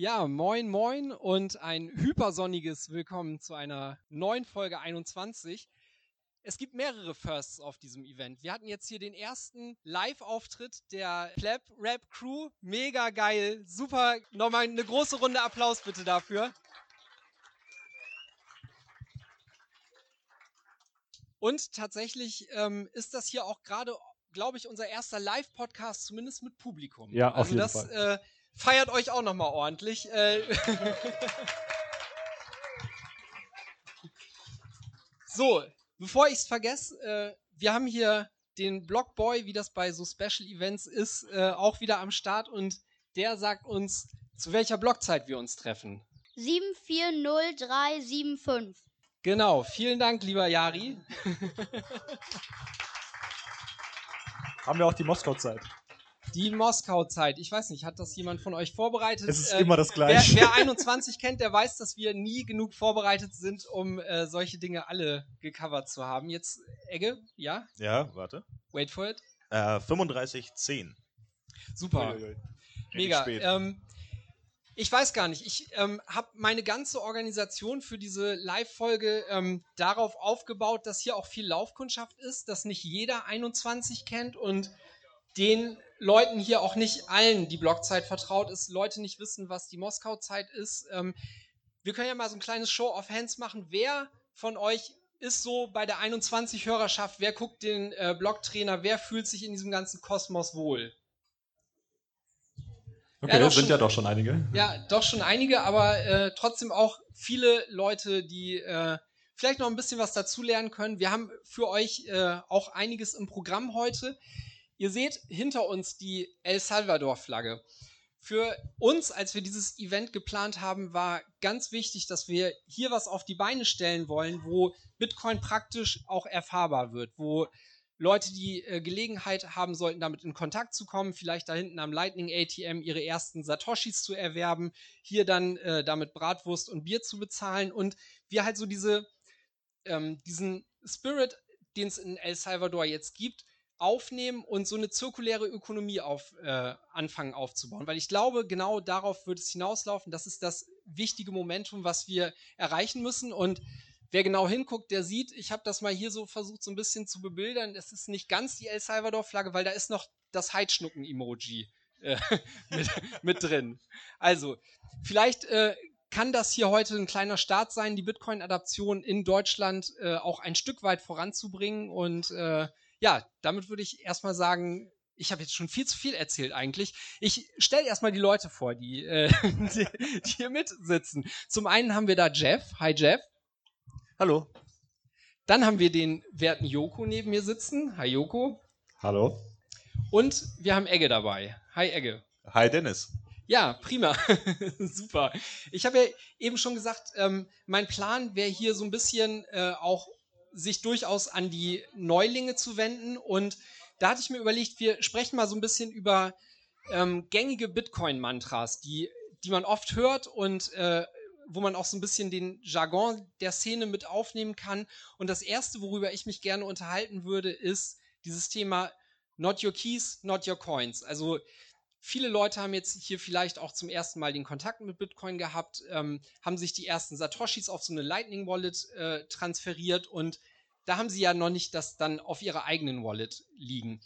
Ja, moin, moin und ein hypersonniges Willkommen zu einer neuen Folge 21. Es gibt mehrere Firsts auf diesem Event. Wir hatten jetzt hier den ersten Live-Auftritt der Pleb Rap Crew. Mega geil. Super. Nochmal eine große Runde Applaus bitte dafür. Und tatsächlich ähm, ist das hier auch gerade, glaube ich, unser erster Live-Podcast, zumindest mit Publikum. Ja, auf also jeden das, Fall. Äh, feiert euch auch nochmal ordentlich. Äh, so, bevor ich es vergesse, äh, wir haben hier den Blockboy, wie das bei so Special Events ist, äh, auch wieder am Start und der sagt uns, zu welcher Blockzeit wir uns treffen. 740375. Genau, vielen Dank, lieber Jari. Haben wir auch die Moskau-Zeit. Die Moskau-Zeit. Ich weiß nicht, hat das jemand von euch vorbereitet? Es ist Äh, immer das Wer, Gleiche. wer 21 kennt, der weiß, dass wir nie genug vorbereitet sind, um äh, solche Dinge alle gecovert zu haben. Jetzt, Egge, ja? Ja, warte. Wait for it. Äh, 3510. Super. Richtig Mega. spät. Ähm, ich weiß gar nicht. Ich ähm, habe meine ganze Organisation für diese Live-Folge ähm, darauf aufgebaut, dass hier auch viel Laufkundschaft ist, dass nicht jeder 21 kennt und den Leuten hier auch nicht allen die Blockzeit vertraut ist, Leute nicht wissen, was die Moskau-Zeit ist. Ähm, wir können ja mal so ein kleines Show of Hands machen. Wer von euch ist so bei der 21-Hörerschaft? Wer guckt den äh, Blocktrainer? Wer fühlt sich in diesem ganzen Kosmos wohl? Okay, doch sind schon- ja doch schon einige. Ja, doch schon einige, aber äh, trotzdem auch viele Leute, die äh, vielleicht noch ein bisschen was dazulernen können. Wir haben für euch äh, auch einiges im Programm heute. Ihr seht hinter uns die El Salvador-Flagge. Für uns, als wir dieses Event geplant haben, war ganz wichtig, dass wir hier was auf die Beine stellen wollen, wo Bitcoin praktisch auch erfahrbar wird, wo Leute, die äh, Gelegenheit haben sollten, damit in Kontakt zu kommen, vielleicht da hinten am Lightning ATM ihre ersten Satoshis zu erwerben, hier dann äh, damit Bratwurst und Bier zu bezahlen und wir halt so diese, ähm, diesen Spirit, den es in El Salvador jetzt gibt, aufnehmen und so eine zirkuläre Ökonomie auf, äh, anfangen aufzubauen. Weil ich glaube, genau darauf wird es hinauslaufen. Das ist das wichtige Momentum, was wir erreichen müssen. Und wer genau hinguckt, der sieht, ich habe das mal hier so versucht, so ein bisschen zu bebildern. Es ist nicht ganz die El Salvador-Flagge, weil da ist noch das Heidschnucken-Emoji äh, mit, mit drin. Also, vielleicht äh, kann das hier heute ein kleiner Start sein, die Bitcoin-Adaption in Deutschland äh, auch ein Stück weit voranzubringen. Und äh, ja, damit würde ich erstmal sagen, ich habe jetzt schon viel zu viel erzählt eigentlich. Ich stelle erstmal die Leute vor, die, äh, die, die hier mitsitzen. Zum einen haben wir da Jeff. Hi Jeff. Hallo. Dann haben wir den werten Joko neben mir sitzen. Hi Joko. Hallo. Und wir haben Egge dabei. Hi Egge. Hi Dennis. Ja, prima. Super. Ich habe ja eben schon gesagt, ähm, mein Plan wäre hier so ein bisschen äh, auch sich durchaus an die Neulinge zu wenden. Und da hatte ich mir überlegt, wir sprechen mal so ein bisschen über ähm, gängige Bitcoin-Mantras, die, die man oft hört und äh, wo man auch so ein bisschen den Jargon der Szene mit aufnehmen kann. Und das Erste, worüber ich mich gerne unterhalten würde, ist dieses Thema Not Your Keys, Not Your Coins. Also viele Leute haben jetzt hier vielleicht auch zum ersten Mal den Kontakt mit Bitcoin gehabt, ähm, haben sich die ersten Satoshis auf so eine Lightning Wallet äh, transferiert und da haben sie ja noch nicht das dann auf ihrer eigenen Wallet liegen.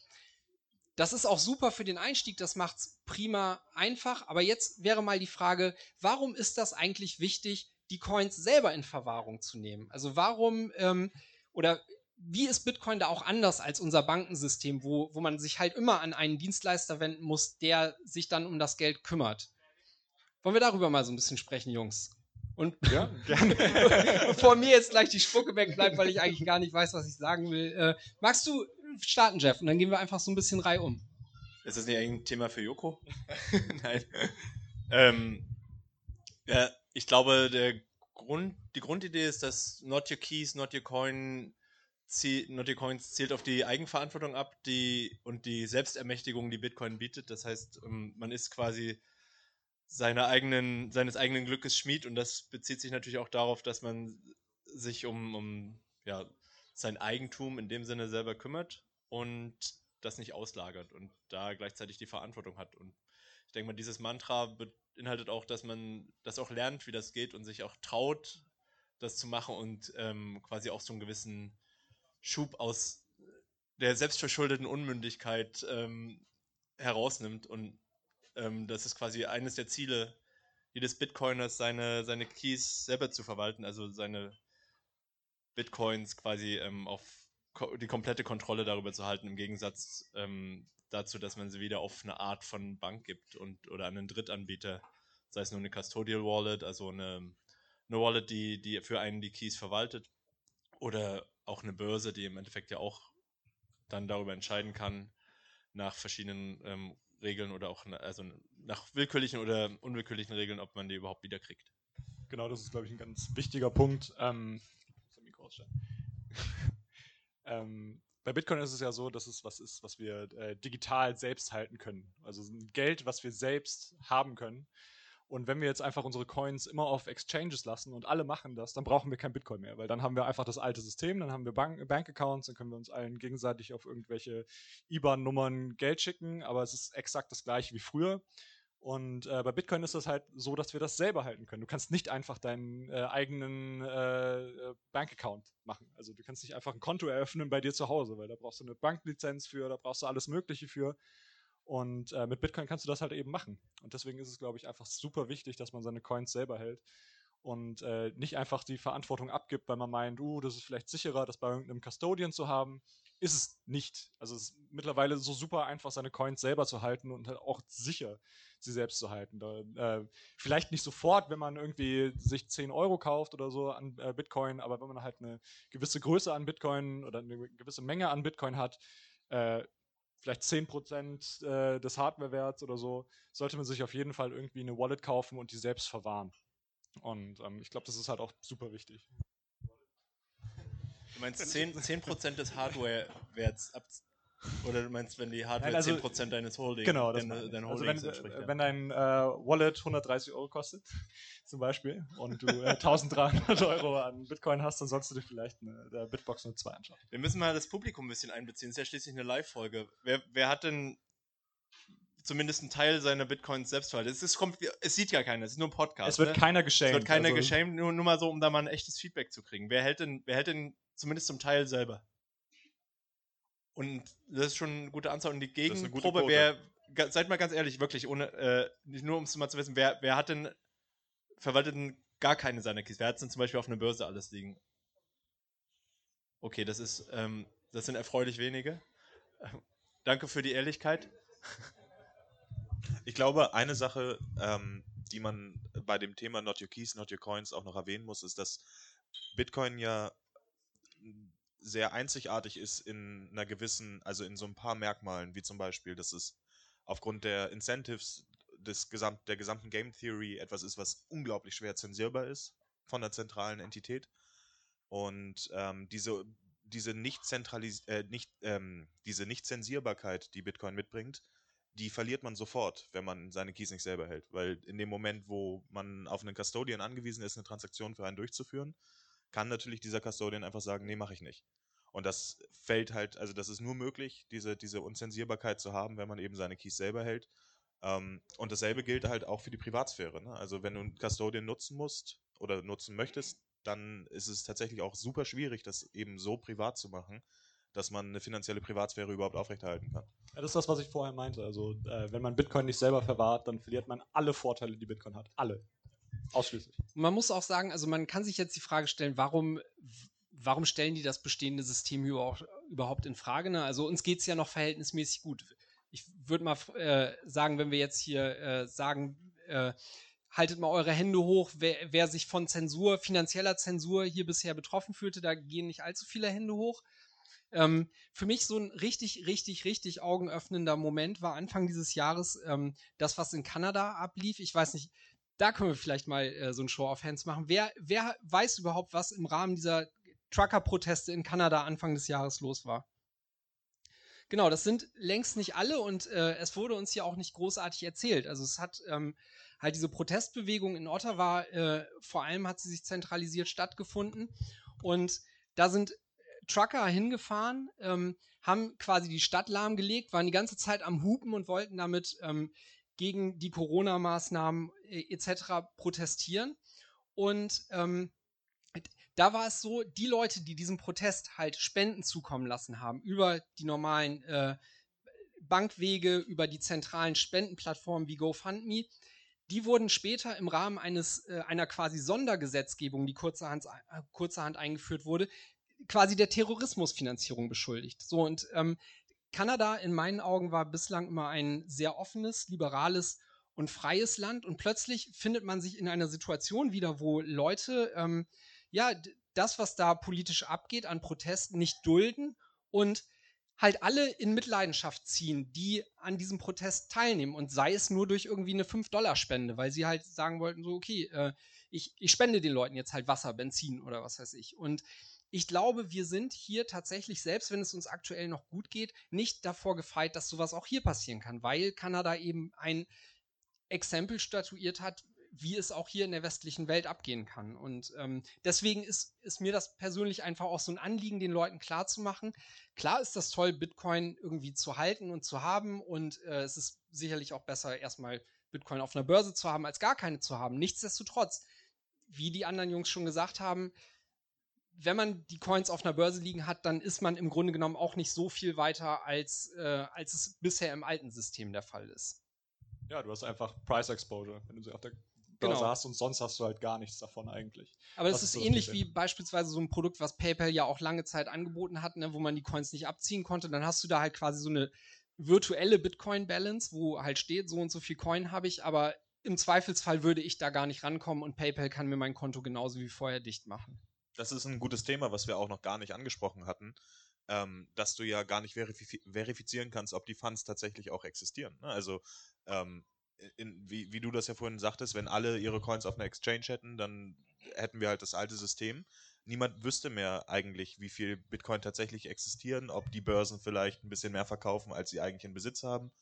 Das ist auch super für den Einstieg, das macht's prima einfach. Aber jetzt wäre mal die Frage, warum ist das eigentlich wichtig, die Coins selber in Verwahrung zu nehmen? Also warum ähm, oder wie ist Bitcoin da auch anders als unser Bankensystem, wo, wo man sich halt immer an einen Dienstleister wenden muss, der sich dann um das Geld kümmert? Wollen wir darüber mal so ein bisschen sprechen, Jungs? Und Ja, gerne. bevor mir jetzt gleich die Spucke wegbleibt, weil ich eigentlich gar nicht weiß, was ich sagen will, äh, magst du starten, Jeff? Und dann gehen wir einfach so ein bisschen reihum. Ist das nicht eigentlich ein Thema für Joko? Nein. Ähm, ja, ich glaube, der Grund, die Grundidee ist, dass Not Your Keys, Not Your Coin, Not Your Coins zielt auf die Eigenverantwortung ab die, und die Selbstermächtigung, die Bitcoin bietet. Das heißt, ähm, man ist quasi seine eigenen, seines eigenen Glückes Schmied und das bezieht sich natürlich auch darauf, dass man sich um, um ja, sein Eigentum in dem Sinne selber kümmert und das nicht auslagert und da gleichzeitig die Verantwortung hat. Und ich denke mal, dieses Mantra be beinhaltet auch, dass man das auch lernt, wie das geht und sich auch traut, das zu machen und ähm, quasi auch so einen gewissen Schub aus der selbstverschuldeten Unmündigkeit ähm, herausnimmt. Und ähm, das ist quasi eines der Ziele jedes Bitcoiners, seine, seine Keys selber zu verwalten, also seine Bitcoins quasi ähm, auf ko die komplette Kontrolle darüber zu halten, im Gegensatz ähm, dazu, dass man sie wieder auf eine Art von Bank gibt und oder an einen Drittanbieter, sei es nur eine Custodial Wallet, also eine, eine Wallet, die, die für einen die Keys verwaltet, oder auch eine Börse, die im Endeffekt ja auch dann darüber entscheiden kann, nach verschiedenen ähm, Regeln oder auch na, also nach willkürlichen oder unwillkürlichen Regeln, ob man die überhaupt wieder kriegt. Genau, das ist, glaube ich, ein ganz wichtiger Punkt. Ähm, ähm, bei Bitcoin ist es ja so, dass es was ist, was wir äh, digital selbst halten können. Also Geld, was wir selbst haben können. Und wenn wir jetzt einfach unsere Coins immer auf Exchanges lassen und alle machen das, dann brauchen wir kein Bitcoin mehr, weil dann haben wir einfach das alte System, dann haben wir Bank Bankaccounts, dann können wir uns allen gegenseitig auf irgendwelche IBAN-Nummern Geld schicken, aber es ist exakt das gleiche wie früher. Und äh, bei Bitcoin ist das halt so, dass wir das selber halten können. Du kannst nicht einfach deinen äh, eigenen äh, Bankaccount machen. Also du kannst nicht einfach ein Konto eröffnen bei dir zu Hause, weil da brauchst du eine Banklizenz für, da brauchst du alles Mögliche für. Und äh, mit Bitcoin kannst du das halt eben machen. Und deswegen ist es, glaube ich, einfach super wichtig, dass man seine Coins selber hält und äh, nicht einfach die Verantwortung abgibt, weil man meint, uh, das ist vielleicht sicherer, das bei irgendeinem Custodian zu haben. Ist es nicht. Also es ist mittlerweile so super einfach, seine Coins selber zu halten und halt auch sicher sie selbst zu halten. Da, äh, vielleicht nicht sofort, wenn man irgendwie sich 10 Euro kauft oder so an äh, Bitcoin, aber wenn man halt eine gewisse Größe an Bitcoin oder eine gewisse Menge an Bitcoin hat, äh, vielleicht 10% äh, des Hardwarewerts oder so, sollte man sich auf jeden Fall irgendwie eine Wallet kaufen und die selbst verwahren. Und ähm, ich glaube, das ist halt auch super wichtig. Du meinst 10%, 10 des Hardwarewerts ab oder du meinst, wenn die Hardware Nein, also, 10% deines Holdings, genau, dein, dein also wenn, entspricht, wenn dein äh, Wallet 130 Euro kostet, zum Beispiel, und du äh, 1300 Euro an Bitcoin hast, dann sollst du dir vielleicht eine, der Bitbox nur 2 anschauen. Wir müssen mal das Publikum ein bisschen einbeziehen. Das ist ja schließlich eine Live-Folge. Wer, wer hat denn zumindest einen Teil seiner Bitcoins selbst verhalten. Es, ist, es sieht ja keiner, es ist nur ein Podcast. Es wird ne? keiner geschämt. Es wird keiner also geschämt, nur, nur mal so, um da mal ein echtes Feedback zu kriegen. Wer hält denn, wer hält denn zumindest zum Teil selber? Und das ist schon eine gute Anzahl. Und die Gegenprobe wäre, seid mal ganz ehrlich, wirklich, ohne, äh, nicht nur um es mal zu wissen, wer, wer hat denn, verwaltet denn gar keine seiner Keys? Wer hat denn zum Beispiel auf einer Börse alles liegen? Okay, das ist, ähm, das sind erfreulich wenige. Danke für die Ehrlichkeit. Ich glaube, eine Sache, ähm, die man bei dem Thema Not Your Keys, Not Your Coins auch noch erwähnen muss, ist, dass Bitcoin ja sehr einzigartig ist in einer gewissen, also in so ein paar Merkmalen, wie zum Beispiel, dass es aufgrund der Incentives des Gesamt, der gesamten Game Theory etwas ist, was unglaublich schwer zensierbar ist von der zentralen Entität. Und ähm, diese, diese nicht zentralis äh, nicht, ähm, diese Nicht-Zensierbarkeit, die Bitcoin mitbringt, die verliert man sofort, wenn man seine Keys nicht selber hält. Weil in dem Moment, wo man auf einen Custodian angewiesen ist, eine Transaktion für einen durchzuführen, kann natürlich dieser Custodian einfach sagen, nee, mache ich nicht. Und das fällt halt, also das ist nur möglich, diese, diese Unzensierbarkeit zu haben, wenn man eben seine Keys selber hält. Ähm, und dasselbe gilt halt auch für die Privatsphäre. Ne? Also wenn du einen Custodian nutzen musst oder nutzen möchtest, dann ist es tatsächlich auch super schwierig, das eben so privat zu machen, dass man eine finanzielle Privatsphäre überhaupt aufrechterhalten kann. Ja, das ist das, was ich vorher meinte. Also äh, wenn man Bitcoin nicht selber verwahrt, dann verliert man alle Vorteile, die Bitcoin hat. Alle. Ausschließlich. Man muss auch sagen, also man kann sich jetzt die Frage stellen, warum, warum stellen die das bestehende System überhaupt in Frage? Ne? Also uns geht es ja noch verhältnismäßig gut. Ich würde mal äh, sagen, wenn wir jetzt hier äh, sagen, äh, haltet mal eure Hände hoch, wer, wer, sich von Zensur, finanzieller Zensur hier bisher betroffen fühlte, da gehen nicht allzu viele Hände hoch. Ähm, für mich so ein richtig, richtig, richtig augenöffnender Moment war Anfang dieses Jahres ähm, das, was in Kanada ablief. Ich weiß nicht, da können wir vielleicht mal äh, so ein Show of Hands machen. Wer, wer weiß überhaupt, was im Rahmen dieser Trucker-Proteste in Kanada Anfang des Jahres los war? Genau, das sind längst nicht alle und äh, es wurde uns ja auch nicht großartig erzählt. Also es hat ähm, halt diese Protestbewegung in Ottawa, äh, vor allem hat sie sich zentralisiert stattgefunden und da sind Trucker hingefahren, ähm, haben quasi die Stadt lahmgelegt, waren die ganze Zeit am Hupen und wollten damit ähm, gegen die Corona-Maßnahmen äh, etc. protestieren. Und ähm, da war es so, die Leute, die diesem Protest halt Spenden zukommen lassen haben, über die normalen äh, Bankwege, über die zentralen Spendenplattformen wie GoFundMe, die wurden später im Rahmen eines, äh, einer quasi Sondergesetzgebung, die kurzerhand, äh, kurzerhand eingeführt wurde, quasi der Terrorismusfinanzierung beschuldigt. So und ähm, Kanada in meinen Augen war bislang immer ein sehr offenes, liberales und freies Land und plötzlich findet man sich in einer Situation wieder, wo Leute ähm, ja das, was da politisch abgeht an Protesten, nicht dulden und halt alle in Mitleidenschaft ziehen, die an diesem Protest teilnehmen und sei es nur durch irgendwie eine 5-Dollar-Spende, weil sie halt sagen wollten, so, okay, äh, ich, ich spende den Leuten jetzt halt Wasser, Benzin oder was weiß ich. Und ich glaube, wir sind hier tatsächlich, selbst wenn es uns aktuell noch gut geht, nicht davor gefeit, dass sowas auch hier passieren kann, weil Kanada eben ein Exempel statuiert hat, wie es auch hier in der westlichen Welt abgehen kann. Und ähm, deswegen ist, ist mir das persönlich einfach auch so ein Anliegen, den Leuten klarzumachen. Klar ist das toll, Bitcoin irgendwie zu halten und zu haben. Und äh, es ist sicherlich auch besser, erstmal Bitcoin auf einer Börse zu haben, als gar keine zu haben. Nichtsdestotrotz, wie die anderen Jungs schon gesagt haben, wenn man die Coins auf einer Börse liegen hat, dann ist man im Grunde genommen auch nicht so viel weiter, als, äh, als es bisher im alten System der Fall ist. Ja, du hast einfach Price Exposure, wenn du sie auf der Börse genau. hast und sonst hast du halt gar nichts davon eigentlich. Aber das, das ist, so ähnlich wie beispielsweise so ein Produkt, was PayPal ja auch lange Zeit angeboten hat, ne, wo man die Coins nicht abziehen konnte. Dann hast du da halt quasi so eine virtuelle Bitcoin-Balance, wo halt steht, so und so viel Coin habe ich, aber im Zweifelsfall würde ich da gar nicht rankommen und PayPal kann mir mein Konto genauso wie vorher dicht machen. Das ist ein gutes Thema, was wir auch noch gar nicht angesprochen hatten, ähm, dass du ja gar nicht verifiz verifizieren kannst, ob die Funds tatsächlich auch existieren. Ne? Also ähm, in, wie, wie du das ja vorhin sagtest, wenn alle ihre Coins auf einer Exchange hätten, dann hätten wir halt das alte System. Niemand wüsste mehr eigentlich, wie viel Bitcoin tatsächlich existieren, ob die Börsen vielleicht ein bisschen mehr verkaufen, als sie eigentlich in Besitz haben.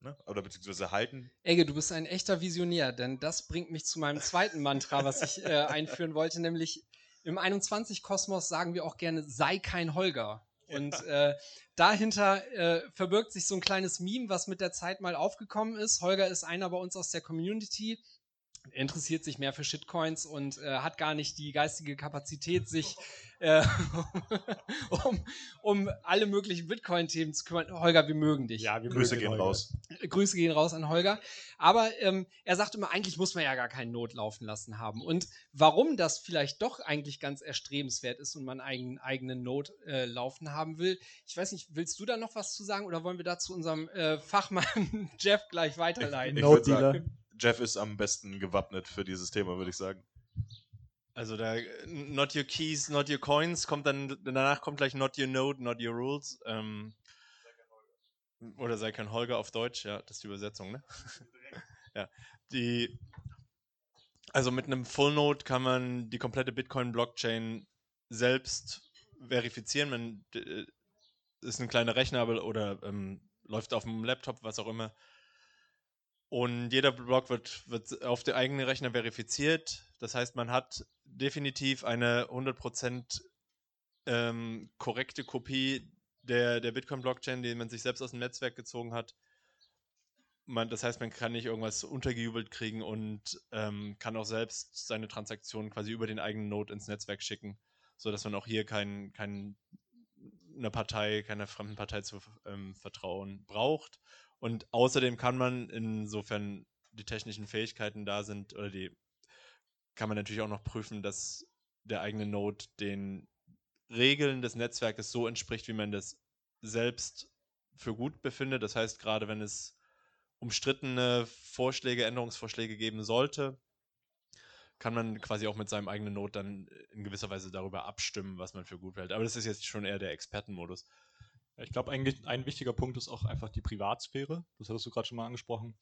Ne? Oder beziehungsweise halten. Egge, du bist ein echter Visionär, denn das bringt mich zu meinem zweiten Mantra, was ich äh, einführen wollte, nämlich im 21-Kosmos sagen wir auch gerne, sei kein Holger. Und äh, dahinter äh, verbirgt sich so ein kleines Meme, was mit der Zeit mal aufgekommen ist. Holger ist einer bei uns aus der Community, interessiert sich mehr für Shitcoins und äh, hat gar nicht die geistige Kapazität, sich äh, um, um alle möglichen Bitcoin-Themen zu kümmern. Holger, wir mögen dich. Ja, wir Grüße gehen Holger. raus. Grüße gehen raus an Holger. Aber ähm, er sagt immer, eigentlich muss man ja gar keinen Not laufen lassen haben. Und warum das vielleicht doch eigentlich ganz erstrebenswert ist und man einen eigenen Not äh, laufen haben will, ich weiß nicht, willst du da noch was zu sagen oder wollen wir da zu unserem äh, Fachmann Jeff gleich weiterleiten? Ich, ich Jeff ist am besten gewappnet für dieses Thema, würde ich sagen. Also da not your keys, not your coins, kommt dann danach kommt gleich not your node, not your rules. Ähm, oder sei kein Holger auf Deutsch, ja, das ist die Übersetzung, ne? ja. Die also mit einem Full Node kann man die komplette Bitcoin Blockchain selbst verifizieren. Man äh, ist ein kleiner Rechner oder ähm, läuft auf dem Laptop, was auch immer. Und jeder Block wird, wird auf der eigenen Rechner verifiziert. Das heißt, man hat definitiv eine 100% ähm, korrekte Kopie der, der Bitcoin-Blockchain, die man sich selbst aus dem Netzwerk gezogen hat. Man, das heißt, man kann nicht irgendwas untergejubelt kriegen und ähm, kann auch selbst seine Transaktionen quasi über den eigenen Node ins Netzwerk schicken, sodass man auch hier kein, kein, einer Partei, keiner fremden Partei zu ähm, vertrauen braucht. Und außerdem kann man, insofern die technischen Fähigkeiten da sind, oder die, kann man natürlich auch noch prüfen, dass der eigene Node den Regeln des Netzwerkes so entspricht, wie man das selbst für gut befindet. Das heißt, gerade wenn es umstrittene Vorschläge, Änderungsvorschläge geben sollte, kann man quasi auch mit seinem eigenen Node dann in gewisser Weise darüber abstimmen, was man für gut hält. Aber das ist jetzt schon eher der Expertenmodus. Ich glaube, eigentlich ein wichtiger Punkt ist auch einfach die Privatsphäre. Das hattest du gerade schon mal angesprochen.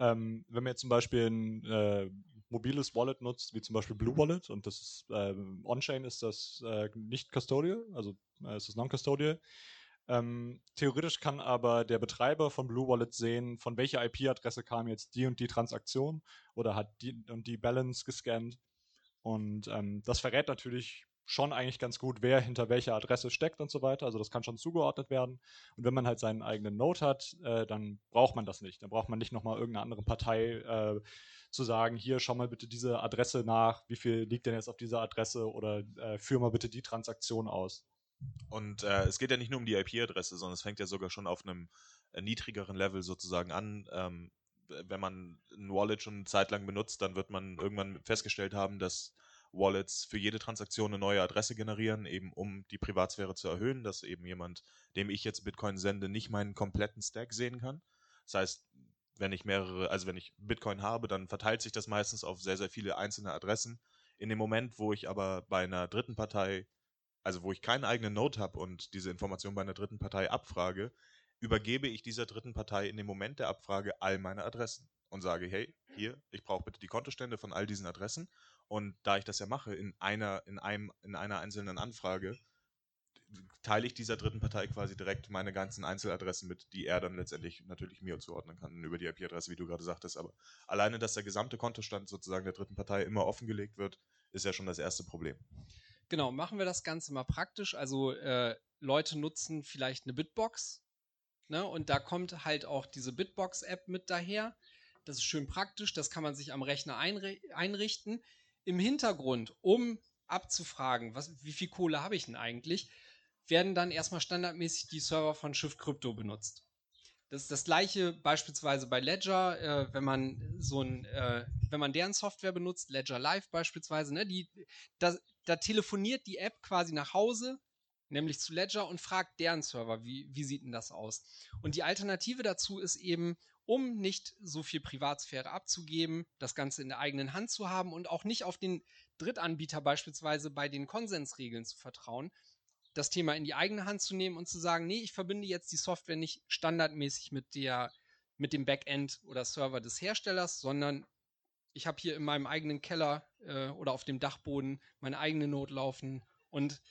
Ähm, wenn man jetzt zum Beispiel ein äh, mobiles Wallet nutzt, wie zum Beispiel Blue Wallet, und das ist äh, On-Chain ist das äh, nicht custodial, also äh, ist das non-custodial. Ähm, theoretisch kann aber der Betreiber von Blue Wallet sehen, von welcher IP-Adresse kam jetzt die und die Transaktion oder hat die und die Balance gescannt. Und ähm, das verrät natürlich schon eigentlich ganz gut, wer hinter welcher Adresse steckt und so weiter. Also das kann schon zugeordnet werden. Und wenn man halt seinen eigenen Node hat, äh, dann braucht man das nicht. Dann braucht man nicht nochmal irgendeine andere Partei äh, zu sagen, hier schau mal bitte diese Adresse nach, wie viel liegt denn jetzt auf dieser Adresse oder äh, führ mal bitte die Transaktion aus. Und äh, es geht ja nicht nur um die IP-Adresse, sondern es fängt ja sogar schon auf einem äh, niedrigeren Level sozusagen an. Ähm, wenn man ein Wallet schon eine Zeit lang benutzt, dann wird man irgendwann festgestellt haben, dass Wallets für jede Transaktion eine neue Adresse generieren, eben um die Privatsphäre zu erhöhen, dass eben jemand, dem ich jetzt Bitcoin sende, nicht meinen kompletten Stack sehen kann. Das heißt, wenn ich mehrere, also wenn ich Bitcoin habe, dann verteilt sich das meistens auf sehr, sehr viele einzelne Adressen. In dem Moment, wo ich aber bei einer dritten Partei, also wo ich keinen eigenen Node habe und diese Information bei einer dritten Partei abfrage, übergebe ich dieser dritten Partei in dem Moment der Abfrage all meine Adressen und sage, hey, hier, ich brauche bitte die Kontostände von all diesen Adressen. Und da ich das ja mache in einer, in einem, in einer einzelnen Anfrage, teile ich dieser dritten Partei quasi direkt meine ganzen Einzeladressen mit, die er dann letztendlich natürlich mir zuordnen kann über die IP-Adresse, wie du gerade sagtest. Aber alleine, dass der gesamte Kontostand sozusagen der dritten Partei immer offengelegt wird, ist ja schon das erste Problem. Genau, machen wir das Ganze mal praktisch. Also äh, Leute nutzen vielleicht eine Bitbox ne? und da kommt halt auch diese Bitbox-App mit daher. Das ist schön praktisch, das kann man sich am Rechner einrichten. Im Hintergrund, um abzufragen, was, wie viel Kohle habe ich denn eigentlich, werden dann erstmal standardmäßig die Server von Shift Crypto benutzt. Das ist das gleiche beispielsweise bei Ledger, äh, wenn man so ein, äh, wenn man deren Software benutzt, Ledger Live beispielsweise, ne, die, da, da telefoniert die App quasi nach Hause, nämlich zu Ledger und fragt deren Server, wie, wie sieht denn das aus? Und die Alternative dazu ist eben, um nicht so viel Privatsphäre abzugeben, das Ganze in der eigenen Hand zu haben und auch nicht auf den Drittanbieter beispielsweise bei den Konsensregeln zu vertrauen, das Thema in die eigene Hand zu nehmen und zu sagen, nee, ich verbinde jetzt die Software nicht standardmäßig mit der mit dem Backend oder Server des Herstellers, sondern ich habe hier in meinem eigenen Keller äh, oder auf dem Dachboden meine eigene Not laufen und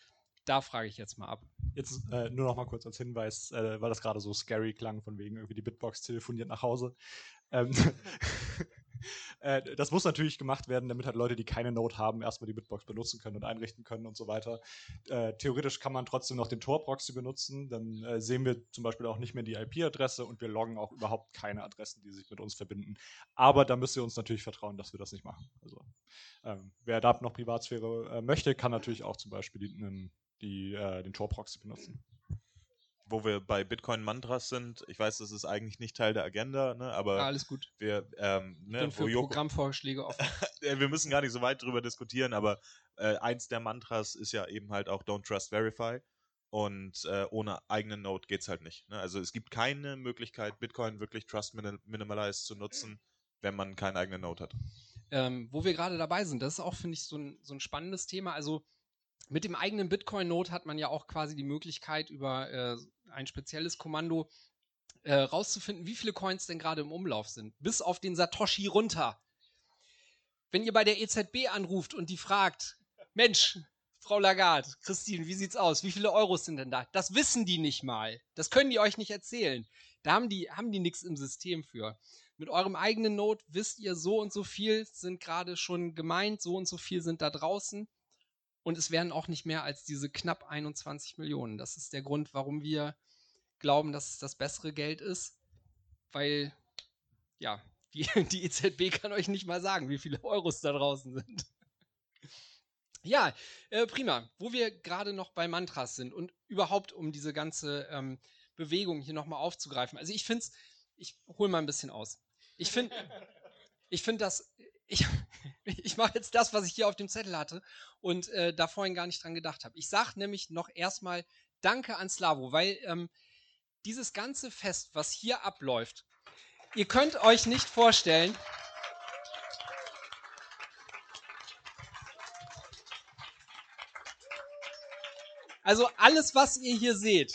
da frage ich jetzt mal ab. Jetzt äh, nur noch mal kurz als Hinweis, äh, weil das gerade so scary klang, von wegen irgendwie die Bitbox telefoniert nach Hause. Ähm, Äh, das muss natürlich gemacht werden, damit halt Leute, die keine Node haben, erstmal die Bitbox benutzen können und einrichten können und so weiter. Äh, theoretisch kann man trotzdem noch den Tor-Proxy benutzen. Dann äh, sehen wir zum Beispiel auch nicht mehr die IP-Adresse und wir loggen auch überhaupt keine Adressen, die sich mit uns verbinden. Aber da müsst ihr uns natürlich vertrauen, dass wir das nicht machen. Also ähm, wer da noch Privatsphäre äh, möchte, kann natürlich auch zum Beispiel die, die, äh, den Tor-Proxy benutzen wo wir bei Bitcoin-Mantras sind, ich weiß, das ist eigentlich nicht Teil der Agenda, ne, aber ja, alles gut. Wir, ähm, ne, bin für Joko, Programmvorschläge offen. wir müssen gar nicht so weit drüber diskutieren, aber äh, eins der Mantras ist ja eben halt auch Don't Trust Verify. Und äh, ohne eigenen Node geht es halt nicht. Ne? Also es gibt keine Möglichkeit, Bitcoin wirklich Trust Minimalized zu nutzen, wenn man keinen eigenen Node hat. Ähm, wo wir gerade dabei sind, das ist auch, finde ich, so ein, so ein spannendes Thema. Also mit dem eigenen Bitcoin-Node hat man ja auch quasi die Möglichkeit, über äh, ein spezielles Kommando äh, rauszufinden, wie viele Coins denn gerade im Umlauf sind. Bis auf den Satoshi runter. Wenn ihr bei der EZB anruft und die fragt, Mensch, Frau Lagarde, Christine, wie sieht's aus? Wie viele Euros sind denn da? Das wissen die nicht mal. Das können die euch nicht erzählen. Da haben die, haben die nichts im System für. Mit eurem eigenen Node wisst ihr, so und so viel sind gerade schon gemeint, so und so viel sind da draußen. Und es werden auch nicht mehr als diese knapp 21 Millionen. Das ist der Grund, warum wir glauben, dass es das bessere Geld ist, weil ja, die, die EZB kann euch nicht mal sagen, wie viele Euros da draußen sind. Ja, äh, prima. Wo wir gerade noch bei Mantras sind und überhaupt um diese ganze ähm, Bewegung hier nochmal aufzugreifen. Also ich finde es, ich hole mal ein bisschen aus. Ich finde, ich finde das ich, ich mache jetzt das, was ich hier auf dem Zettel hatte und äh, da vorhin gar nicht dran gedacht habe. Ich sage nämlich noch erstmal Danke an Slavo, weil ähm, dieses ganze Fest, was hier abläuft, ihr könnt euch nicht vorstellen, Also alles, was ihr hier seht,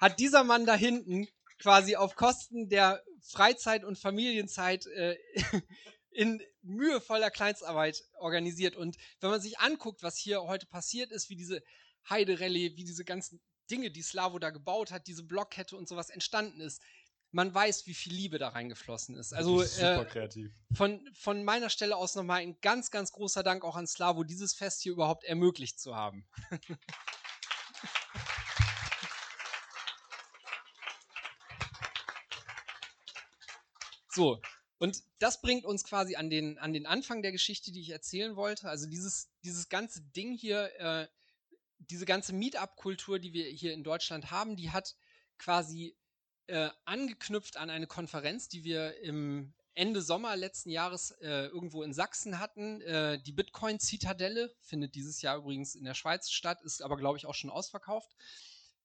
hat dieser Mann da hinten quasi auf Kosten der Freizeit und Familienzeit äh, in mühevoller Kleinstarbeit organisiert. Und wenn man sich anguckt, was hier heute passiert ist, wie diese Heiderallye, wie diese ganzen Dinge, die Slavo da gebaut hat, diese Blockkette und sowas entstanden ist, man weiß, wie viel Liebe da reingeflossen ist. Also Wirklich super äh, kreativ. von, von meiner Stelle aus nochmal ein ganz, ganz großer Dank auch an Slavo, dieses Fest hier überhaupt ermöglicht zu haben. so, und das bringt uns quasi an den, an den Anfang der Geschichte, die ich erzählen wollte. Also dieses, dieses ganze Ding hier, äh, diese ganze Meetup-Kultur, die wir hier in Deutschland haben, die hat quasi äh, angeknüpft an eine Konferenz, die wir im Ende Sommer letzten Jahres äh, irgendwo in Sachsen hatten. Äh, die Bitcoin-Zitadelle findet dieses Jahr übrigens in der Schweiz statt, ist aber, glaube ich, auch schon ausverkauft.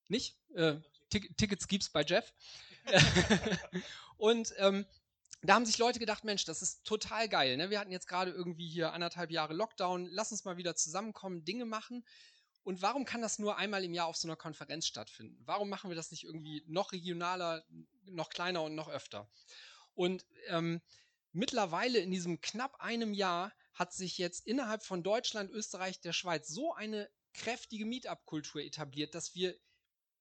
Nicht? Äh, Tick Tickets gibt's bei Jeff. Und ähm, da haben sich Leute gedacht, Mensch, das ist total geil. Ne? Wir hatten jetzt gerade irgendwie hier anderthalb Jahre Lockdown. Lass uns mal wieder zusammenkommen, Dinge machen. Und warum kann das nur einmal im Jahr auf so einer Konferenz stattfinden? Warum machen wir das nicht irgendwie noch regionaler, noch kleiner und noch öfter? Und ähm, mittlerweile in diesem knapp einem Jahr hat sich jetzt innerhalb von Deutschland, Österreich, der Schweiz so eine kräftige Meetup-Kultur etabliert, dass wir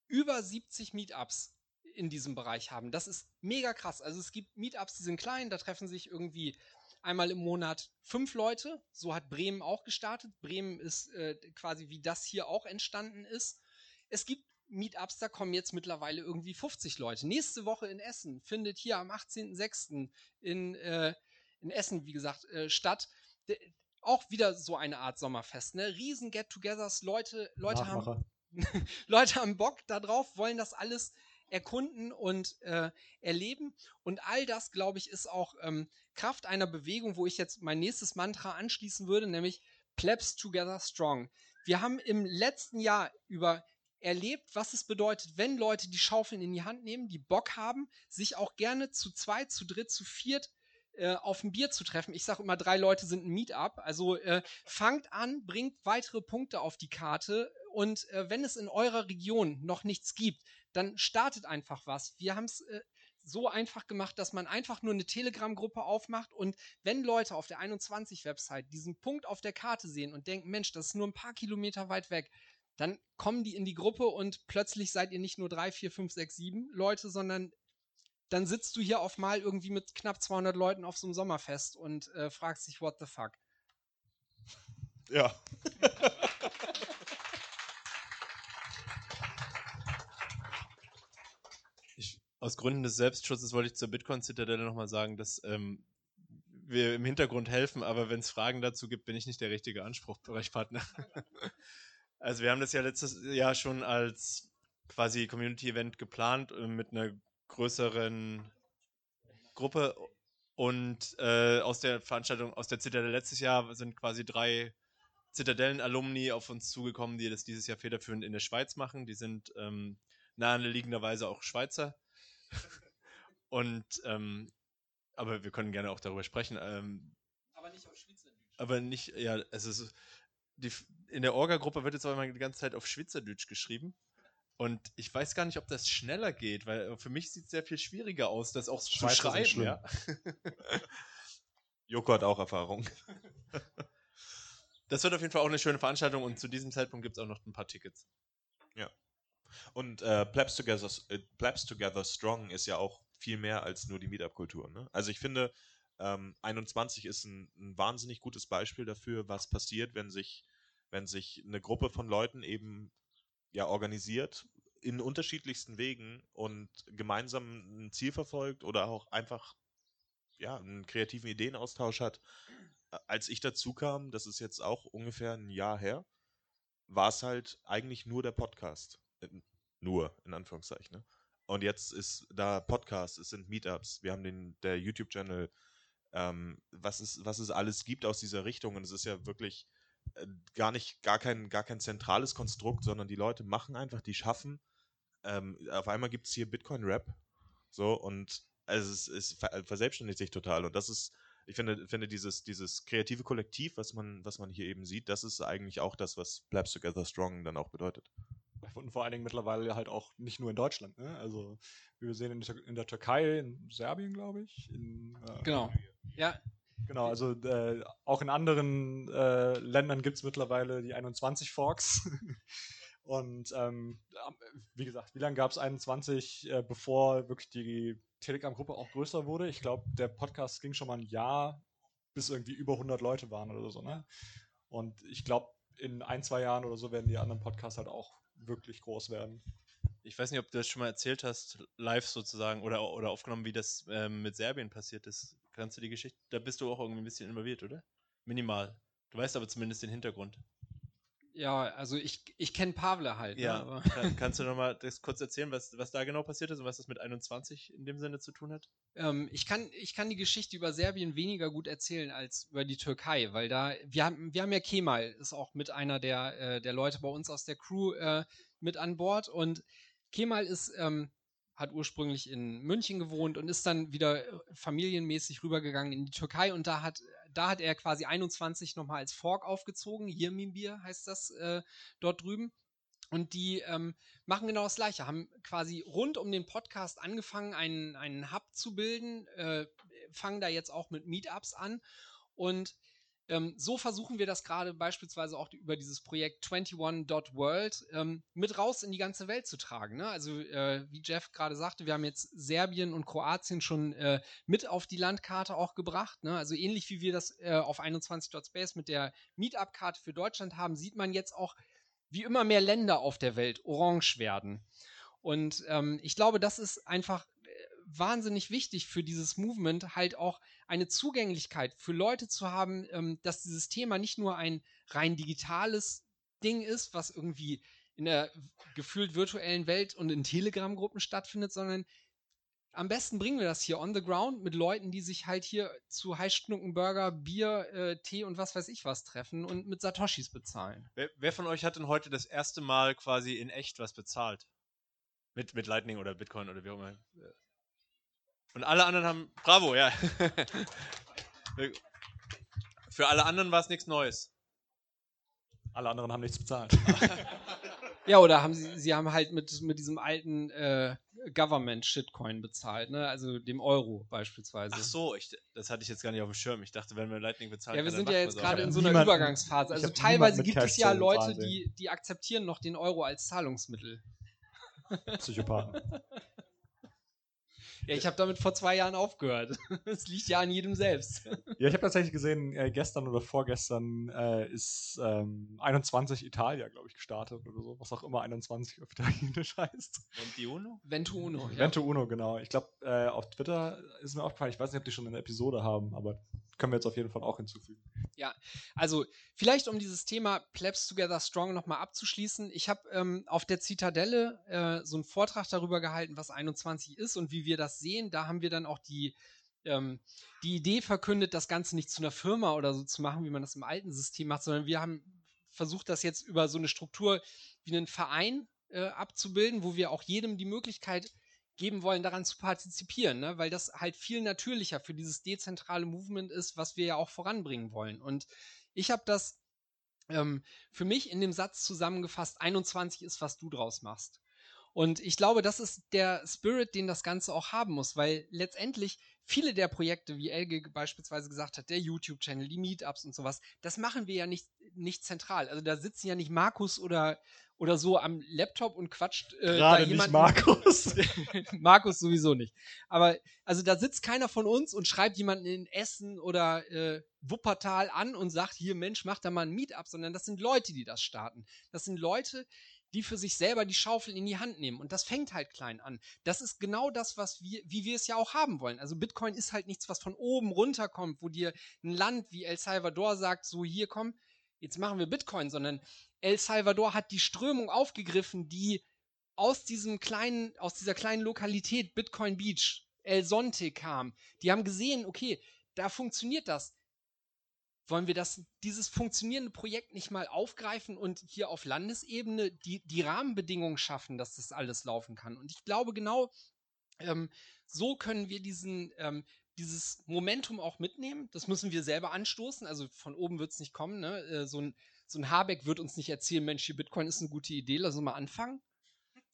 über 70 Meetups in diesem Bereich haben. Das ist mega krass. Also es gibt Meetups, die sind klein, da treffen sich irgendwie einmal im Monat fünf Leute. So hat Bremen auch gestartet. Bremen ist äh, quasi wie das hier auch entstanden ist. Es gibt Meetups, da kommen jetzt mittlerweile irgendwie 50 Leute. Nächste Woche in Essen findet hier am 18.06. in, äh, in Essen, wie gesagt, äh, statt. De auch wieder so eine Art Sommerfest. Ne? Riesen Get-togethers, Leute, Leute haben, Leute haben Bock darauf, wollen das alles erkunden und äh, erleben. Und all das, glaube ich, ist auch ähm, Kraft einer Bewegung, wo ich jetzt mein nächstes Mantra anschließen würde, nämlich Plebs Together Strong. Wir haben im letzten Jahr über erlebt, was es bedeutet, wenn Leute die Schaufeln in die Hand nehmen, die Bock haben, sich auch gerne zu zweit, zu dritt, zu viert äh, auf ein Bier zu treffen. Ich sage immer, drei Leute sind ein Meetup. Also äh, fangt an, bringt weitere Punkte auf die Karte und äh, wenn es in eurer Region noch nichts gibt, dann startet einfach was. Wir haben es äh, so einfach gemacht, dass man einfach nur eine Telegram-Gruppe aufmacht und wenn Leute auf der 21-Website diesen Punkt auf der Karte sehen und denken, Mensch, das ist nur ein paar Kilometer weit weg, dann kommen die in die Gruppe und plötzlich seid ihr nicht nur drei, vier, fünf, sechs, sieben Leute, sondern dann sitzt du hier auf mal irgendwie mit knapp 200 Leuten auf so einem Sommerfest und äh, fragst dich, what the fuck? Ja. Ich, aus Gründen des Selbstschutzes wollte ich zur Bitcoin-Zitadelle nochmal sagen, dass ähm, wir im Hintergrund helfen, aber wenn es Fragen dazu gibt, bin ich nicht der richtige Anspruchspartner. also wir haben das ja letztes Jahr schon als quasi Community-Event geplant äh, mit einer größeren Gruppe und äh, aus der Veranstaltung, aus der Zitadelle letztes Jahr sind quasi drei Zitadellen-Alumni auf uns zugekommen, die das dieses Jahr federführend in der Schweiz machen. Die sind ähm, naheliegenderweise auch Schweizer. und ähm, aber wir können gerne auch darüber sprechen. Ähm, aber nicht auf Schweizerdeutsch. Aber nicht, ja, es ist die, in der Orga-Gruppe wird jetzt aber immer die ganze Zeit auf Schweizerdeutsch geschrieben. Und ich weiß gar nicht, ob das schneller geht, weil für mich sieht es sehr viel schwieriger aus, das auch Schweizer zu schreiben. Ja. Joko hat auch Erfahrung. Das wird auf jeden Fall auch eine schöne Veranstaltung und zu diesem Zeitpunkt gibt es auch noch ein paar Tickets. Und äh, Plebs, Together, äh, Plebs Together Strong ist ja auch viel mehr als nur die Meetup-Kultur. Ne? Also ich finde, ähm, 21 ist ein, ein wahnsinnig gutes Beispiel dafür, was passiert, wenn sich, wenn sich eine Gruppe von Leuten eben ja organisiert in unterschiedlichsten Wegen und gemeinsam ein Ziel verfolgt oder auch einfach ja, einen kreativen Ideenaustausch hat. Äh, Als ich dazu kam, das ist jetzt auch ungefähr ein Jahr her, war es halt eigentlich nur der Podcast. Nur, in Anführungszeichen. Ne? Und jetzt ist da Podcast, es sind Meetups, wir haben den, der YouTube-Channel, ähm, was, es, was es alles gibt aus dieser Richtung. Und es ist ja wirklich äh, gar nicht, gar kein, gar kein zentrales Konstrukt, sondern die Leute machen einfach, die schaffen. Ähm, auf einmal gibt es hier Bitcoin-Rap. So, und also es, es ver verselbstständigt sich total. Und das ist, ich finde, finde dieses, dieses kreative Kollektiv, was man, was man hier eben sieht, das ist eigentlich auch das, was Plebs Together Strong dann auch bedeutet. Und vor allen Dingen mittlerweile halt auch nicht nur in Deutschland. Ne? Also, wie wir sehen, in in der Türkei, in Serbien, glaube ich. In, äh, Genau. Ja, Genau, also äh, auch in anderen äh, Ländern gibt es mittlerweile die 21 Forks. Und ähm, wie gesagt, wie lange gab es 21, äh, bevor wirklich die Telegram-Gruppe auch größer wurde. Ich glaube, der Podcast ging schon mal ein Jahr, bis irgendwie über 100 Leute waren oder so. Ne? Und ich glaube, in ein, zwei Jahren oder so werden die anderen Podcasts halt auch wirklich groß werden. Ich weiß nicht, ob du das schon mal erzählt hast, live sozusagen, oder, oder aufgenommen, wie das ähm, mit Serbien passiert ist. Kannst du die Geschichte, da bist du auch irgendwie ein bisschen involviert, oder? Minimal. Du weißt aber zumindest den Hintergrund. Ja, also ich, ich kenne Pavle halt. Ja, Ne, aber kann, kannst du nochmal das kurz erzählen, was, was da genau passiert ist und was das mit 21 in dem Sinne zu tun hat? ähm, ich, kann, ich kann die Geschichte über Serbien weniger gut erzählen als über die Türkei, weil da, wir haben, wir haben ja Kemal, ist auch mit einer der, äh, der Leute bei uns aus der Crew äh, mit an Bord und Kemal ist, ähm, hat ursprünglich in München gewohnt und ist dann wieder äh, familienmäßig rübergegangen in die Türkei und da hat, da hat er quasi 21 nochmal als Fork aufgezogen, Yirmimbir heißt das äh, dort drüben. Und die ähm, machen genau das Gleiche, haben quasi rund um den Podcast angefangen, einen, einen Hub zu bilden, äh, fangen da jetzt auch mit Meetups an. Und ähm, so versuchen wir das gerade beispielsweise auch über dieses Projekt 21.world ähm, mit raus in die ganze Welt zu tragen. Ne? Also äh, wie Jeff gerade sagte, wir haben jetzt Serbien und Kroatien schon äh, mit auf die Landkarte auch gebracht. Ne? Also ähnlich wie wir das äh, auf 21.space mit der Meetup-Karte für Deutschland haben, sieht man jetzt auch, wie immer mehr Länder auf der Welt orange werden. Und ähm, ich glaube, das ist einfach wahnsinnig wichtig für dieses Movement, halt auch eine Zugänglichkeit für Leute zu haben, ähm, dass dieses Thema nicht nur ein rein digitales Ding ist, was irgendwie in der gefühlt virtuellen Welt und in Telegram-Gruppen stattfindet, sondern am besten bringen wir das hier on the ground mit Leuten, die sich halt hier zu Heißschnuckenburger, Bier, äh, Tee und was weiß ich was treffen und mit Satoshis bezahlen. Wer, wer von euch hat denn heute das erste Mal quasi in echt was bezahlt? Mit, mit Lightning oder Bitcoin oder wie auch immer. Und alle anderen haben. Bravo, ja. Für alle anderen war es nichts Neues. Alle anderen haben nichts bezahlt. Ja, oder haben sie, sie haben halt mit, mit diesem alten äh, Government-Shitcoin bezahlt, ne? Also dem Euro beispielsweise. Ach so, ich, das hatte ich jetzt gar nicht auf dem Schirm. Ich dachte, wenn wir Lightning bezahlen, Ja, wir sind ja jetzt so. gerade in so einer niemanden- Übergangsphase. Also teilweise gibt es ja Leute, die, die akzeptieren noch den Euro als Zahlungsmittel. Psychopathen. Ja, ich habe damit vor zwei Jahren aufgehört. Es liegt ja an jedem selbst. Ja, ich habe tatsächlich gesehen, äh, gestern oder vorgestern äh, ist ähm, 21 Italia, glaube ich, gestartet oder so. Was auch immer 21 auf Italienisch heißt. Und die UNO? Vento Uno. Ja. Vento Uno, genau. Ich glaube, äh, auf Twitter ist mir aufgefallen, ich weiß nicht, ob die schon eine Episode haben, aber können wir jetzt auf jeden Fall auch hinzufügen. Also, vielleicht um dieses Thema Plebs Together Strong nochmal abzuschließen. Ich habe ähm, auf der Zitadelle äh, so einen Vortrag darüber gehalten, was 21 ist und wie wir das sehen. Da haben wir dann auch die, ähm, die Idee verkündet, das Ganze nicht zu einer Firma oder so zu machen, wie man das im alten System macht, sondern wir haben versucht, das jetzt über so eine Struktur wie einen Verein äh, abzubilden, wo wir auch jedem die Möglichkeit geben wollen, daran zu partizipieren, ne? weil das halt viel natürlicher für dieses dezentrale Movement ist, was wir ja auch voranbringen wollen. Und ich habe das ähm, für mich in dem Satz zusammengefasst, 21 ist, was du draus machst. Und ich glaube, das ist der Spirit, den das Ganze auch haben muss, weil letztendlich viele der Projekte, wie Elge beispielsweise gesagt hat, der YouTube-Channel, die Meetups und sowas, das machen wir ja nicht, nicht zentral. Also da sitzen ja nicht Markus oder, oder so am Laptop und quatscht äh, Gerade nicht Markus. Markus sowieso nicht. Aber also da sitzt keiner von uns und schreibt jemanden in Essen oder äh, Wuppertal an und sagt, hier Mensch, mach da mal ein Meetup, sondern das sind Leute, die das starten. Das sind Leute, die für sich selber die Schaufel in die Hand nehmen. Und das fängt halt klein an. Das ist genau das, was wir, wie wir es ja auch haben wollen. Also Bitcoin ist halt nichts, was von oben runterkommt, wo dir ein Land wie El Salvador sagt, so hier komm, jetzt machen wir Bitcoin, sondern El Salvador hat die Strömung aufgegriffen, die aus diesem kleinen, aus dieser kleinen Lokalität Bitcoin Beach, El Sonte kam. Die haben gesehen, okay, da funktioniert das. Wollen wir das, dieses funktionierende Projekt nicht mal aufgreifen und hier auf Landesebene die, die Rahmenbedingungen schaffen, dass das alles laufen kann? Und ich glaube, genau ähm, so können wir diesen, ähm, dieses Momentum auch mitnehmen. Das müssen wir selber anstoßen. Also von oben wird es nicht kommen. Ne? Äh, so, ein, so ein Habeck wird uns nicht erzählen, Mensch, hier Bitcoin ist eine gute Idee, lass uns mal anfangen.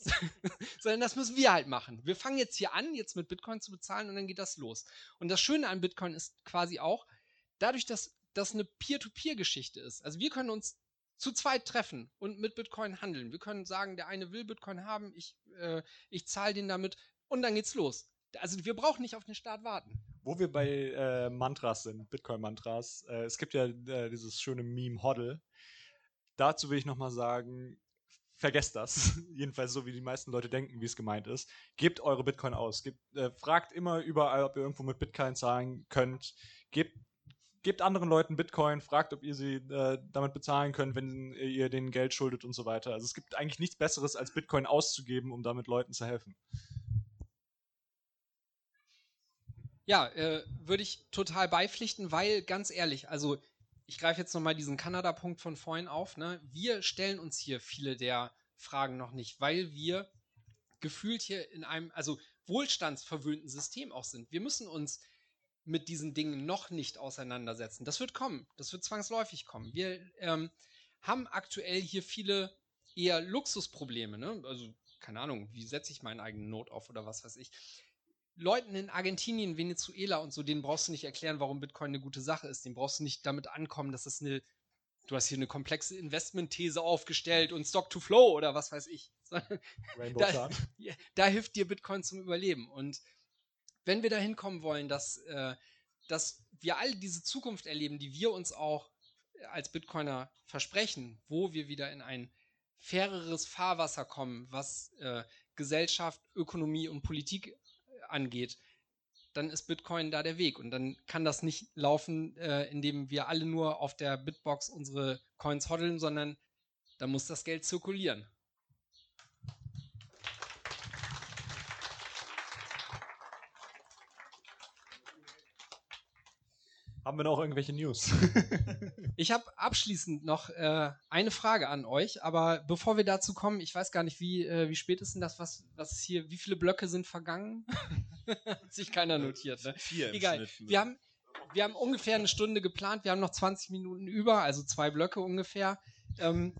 Sondern das müssen wir halt machen. Wir fangen jetzt hier an, jetzt mit Bitcoin zu bezahlen und dann geht das los. Und das Schöne an Bitcoin ist quasi auch, dadurch, dass das eine Peer-to-Peer-Geschichte ist. Also wir können uns zu zweit treffen und mit Bitcoin handeln. Wir können sagen, der eine will Bitcoin haben, ich, äh, ich zahle den damit und dann geht's los. Also wir brauchen nicht auf den Start warten. Wo wir bei äh, Mantras sind, Bitcoin-Mantras, äh, es gibt ja äh, dieses schöne Meme Hoddle. Dazu will ich nochmal sagen, vergesst das. Jedenfalls so, wie die meisten Leute denken, wie es gemeint ist. Gebt eure Bitcoin aus. Gebt, äh, fragt immer überall, ob ihr irgendwo mit Bitcoin zahlen könnt. Gebt, gebt anderen Leuten Bitcoin, fragt, ob ihr sie äh, damit bezahlen könnt, wenn ihr denen Geld schuldet und so weiter. Also es gibt eigentlich nichts Besseres, als Bitcoin auszugeben, um damit Leuten zu helfen. Ja, äh, würde ich total beipflichten, weil ganz ehrlich, also ich greife jetzt nochmal diesen Kanada-Punkt von vorhin auf. Ne? Wir stellen uns hier viele der Fragen noch nicht, weil wir gefühlt hier in einem, also wohlstandsverwöhnten System auch sind. Wir müssen uns mit diesen Dingen noch nicht auseinandersetzen. Das wird kommen, das wird zwangsläufig kommen. Wir ähm, haben aktuell hier viele eher Luxusprobleme. Ne? Also keine Ahnung, wie setze ich meinen eigenen Not auf oder was weiß ich. Leuten in Argentinien, Venezuela und so, denen brauchst du nicht erklären, warum Bitcoin eine gute Sache ist. Den brauchst du nicht damit ankommen, dass es eine, du hast hier eine komplexe Investmentthese aufgestellt und Stock to Flow oder was weiß ich. da, da, hilft dir Bitcoin zum Überleben. Und wenn wir dahin kommen wollen, dass, äh, dass wir all diese Zukunft erleben, die wir uns auch als Bitcoiner versprechen, wo wir wieder in ein faireres Fahrwasser kommen, was äh, Gesellschaft, Ökonomie und Politik angeht, dann ist Bitcoin da der Weg. Und dann kann das nicht laufen, äh, indem wir alle nur auf der Bitbox unsere Coins hoddeln, sondern da muss das Geld zirkulieren. Haben wir noch irgendwelche News? ich habe abschließend noch äh, eine Frage an euch, aber bevor wir dazu kommen, ich weiß gar nicht, wie, äh, wie spät ist denn das, was, was hier, wie viele Blöcke sind vergangen? Hat sich keiner notiert, ne? Vier. Egal. Wir haben, wir haben ungefähr eine Stunde geplant, wir haben noch 20 Minuten über, also zwei Blöcke ungefähr. Ähm,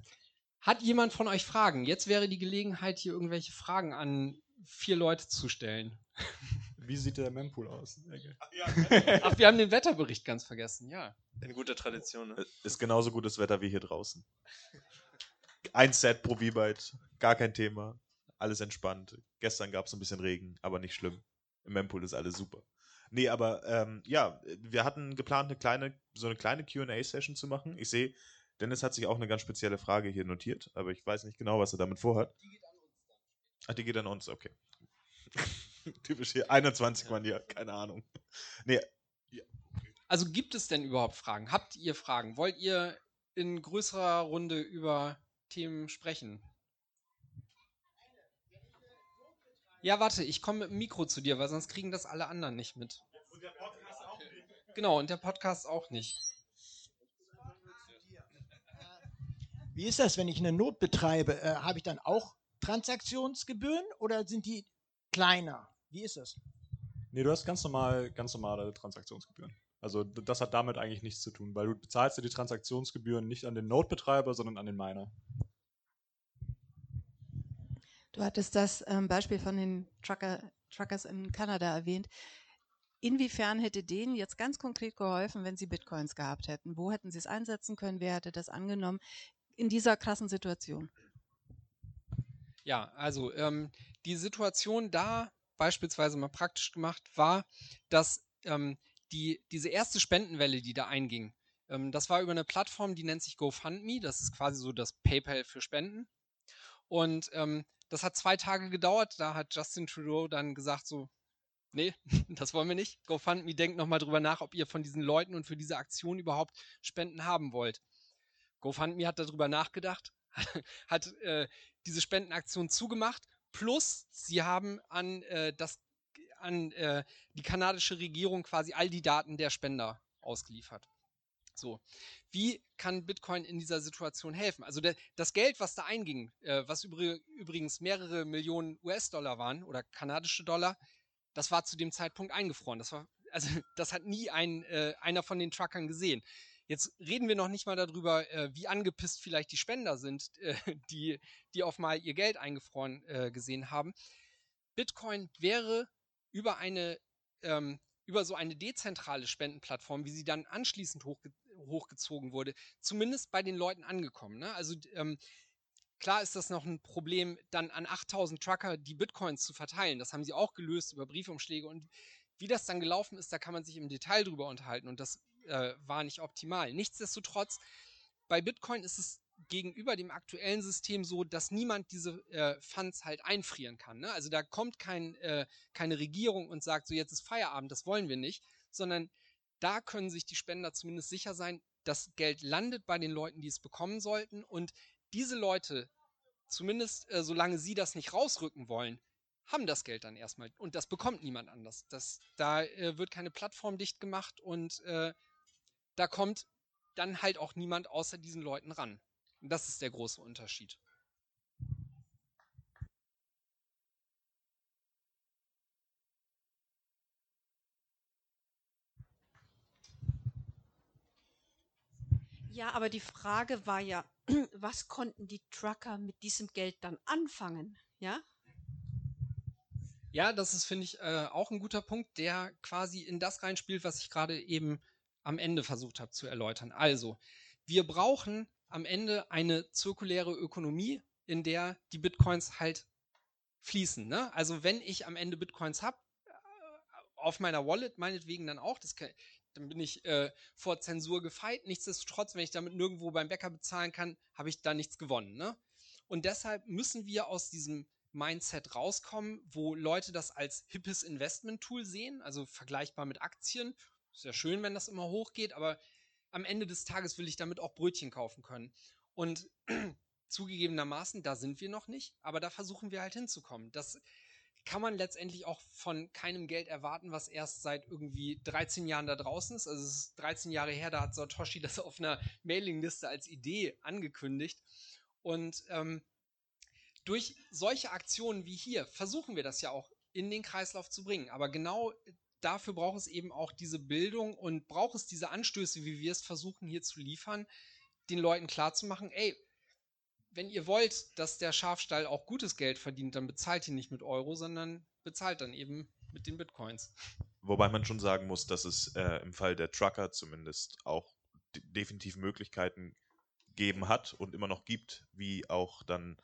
hat jemand von euch Fragen? Jetzt wäre die Gelegenheit, hier irgendwelche Fragen an vier Leute zu stellen. Wie sieht der Mempool aus? Ach, wir haben den Wetterbericht ganz vergessen, ja. In guter Tradition. Ne? Ist genauso gutes Wetter wie hier draußen. Ein Set pro V-Byte, gar kein Thema. Alles entspannt. Gestern gab es ein bisschen Regen, aber nicht schlimm. Im Mempool ist alles super. Nee, aber ähm, ja, wir hatten geplant, eine kleine, so eine kleine QA-Session zu machen. Ich sehe, Dennis hat sich auch eine ganz spezielle Frage hier notiert, aber ich weiß nicht genau, was er damit vorhat. Die geht an uns dann. Ach, die geht an uns, okay. Typisch hier 21 Mann hier, keine Ahnung. Nee. Ja. Also gibt es denn überhaupt Fragen? Habt ihr Fragen? Wollt ihr in größerer Runde über Themen sprechen? Ja, warte, ich komme mit dem Mikro zu dir, weil sonst kriegen das alle anderen nicht mit. Und der Podcast auch nicht. Genau, und der Podcast auch nicht. Wie ist das, wenn ich eine Not betreibe? Äh, Habe ich dann auch Transaktionsgebühren oder sind die kleiner? Wie ist das? Nee, du hast ganz normal, ganz normale Transaktionsgebühren. Also das hat damit eigentlich nichts zu tun, weil du bezahlst ja die Transaktionsgebühren nicht an den Node-Betreiber, sondern an den Miner. Du hattest das ähm, Beispiel von den Trucker, Truckers in Kanada erwähnt. Inwiefern hätte denen jetzt ganz konkret geholfen, wenn sie Bitcoins gehabt hätten? Wo hätten sie es einsetzen können? Wer hätte das angenommen in dieser krassen Situation? Ja, also ähm, die Situation da beispielsweise mal praktisch gemacht, war, dass ähm, die, diese erste Spendenwelle, die da einging, ähm, das war über eine Plattform, die nennt sich GoFundMe. Das ist quasi so das PayPal für Spenden. Und ähm, das hat zwei Tage gedauert. Da hat Justin Trudeau dann gesagt so, nee, das wollen wir nicht. GoFundMe denkt nochmal drüber nach, ob ihr von diesen Leuten und für diese Aktion überhaupt Spenden haben wollt. GoFundMe hat darüber nachgedacht, hat äh, diese Spendenaktion zugemacht Plus, sie haben an, äh, das, an äh, die kanadische Regierung quasi all die Daten der Spender ausgeliefert. So, wie kann Bitcoin in dieser Situation helfen? Also der, das Geld, was da einging, äh, was übrig, übrigens mehrere Millionen US-Dollar waren oder kanadische Dollar, das war zu dem Zeitpunkt eingefroren. Das war, also das hat nie ein, äh, einer von den Truckern gesehen. Jetzt reden wir noch nicht mal darüber, äh, wie angepisst vielleicht die Spender sind, äh, die, die auf mal ihr Geld eingefroren äh, gesehen haben. Bitcoin wäre über eine ähm, über so eine dezentrale Spendenplattform, wie sie dann anschließend hochge hochgezogen wurde, zumindest bei den Leuten angekommen. Ne? Also ähm, klar ist das noch ein Problem, dann an 8000 Trucker die Bitcoins zu verteilen. Das haben sie auch gelöst über Briefumschläge und wie das dann gelaufen ist, da kann man sich im Detail drüber unterhalten und das äh, war nicht optimal. Nichtsdestotrotz, bei Bitcoin ist es gegenüber dem aktuellen System so, dass niemand diese äh, Funds halt einfrieren kann. Ne? Also da kommt kein, äh, keine Regierung und sagt, so jetzt ist Feierabend, das wollen wir nicht, sondern da können sich die Spender zumindest sicher sein, das Geld landet bei den Leuten, die es bekommen sollten und diese Leute, zumindest äh, solange sie das nicht rausrücken wollen, haben das Geld dann erstmal und das bekommt niemand anders. Das, da äh, wird keine Plattform dicht gemacht und äh, da kommt dann halt auch niemand außer diesen Leuten ran. Und das ist der große Unterschied. Ja, aber die Frage war ja, was konnten die Trucker mit diesem Geld dann anfangen? Ja? Ja, das ist, finde ich, äh, auch ein guter Punkt, der quasi in das reinspielt, was ich gerade eben am Ende versucht habe zu erläutern. Also, wir brauchen am Ende eine zirkuläre Ökonomie, in der die Bitcoins halt fließen. Ne? Also wenn ich am Ende Bitcoins habe, äh, auf meiner Wallet meinetwegen dann auch, kann, dann bin ich äh, vor Zensur gefeit. Nichtsdestotrotz, wenn ich damit nirgendwo beim Bäcker bezahlen kann, habe ich da nichts gewonnen. Ne? Und deshalb müssen wir aus diesem Mindset rauskommen, wo Leute das als hippes Investment-Tool sehen, also vergleichbar mit Aktien. Ist ja schön, wenn das immer hochgeht, aber am Ende des Tages will ich damit auch Brötchen kaufen können. Und zugegebenermaßen, da sind wir noch nicht, aber da versuchen wir halt hinzukommen. Das kann man letztendlich auch von keinem Geld erwarten, was erst seit irgendwie 13 Jahren da draußen ist. Also es ist 13 Jahre her, da hat Satoshi das auf einer Mailingliste als Idee angekündigt. Und ähm, durch solche Aktionen wie hier versuchen wir das ja auch in den Kreislauf zu bringen. Aber genau dafür braucht es eben auch diese Bildung und braucht es diese Anstöße, wie wir es versuchen hier zu liefern, den Leuten klarzumachen, ey, wenn ihr wollt, dass der Schafstall auch gutes Geld verdient, dann bezahlt ihr nicht mit Euro, sondern bezahlt dann eben mit den Bitcoins. Wobei man schon sagen muss, dass es äh, im Fall der Trucker zumindest auch definitiv Möglichkeiten geben hat und immer noch gibt, wie auch dann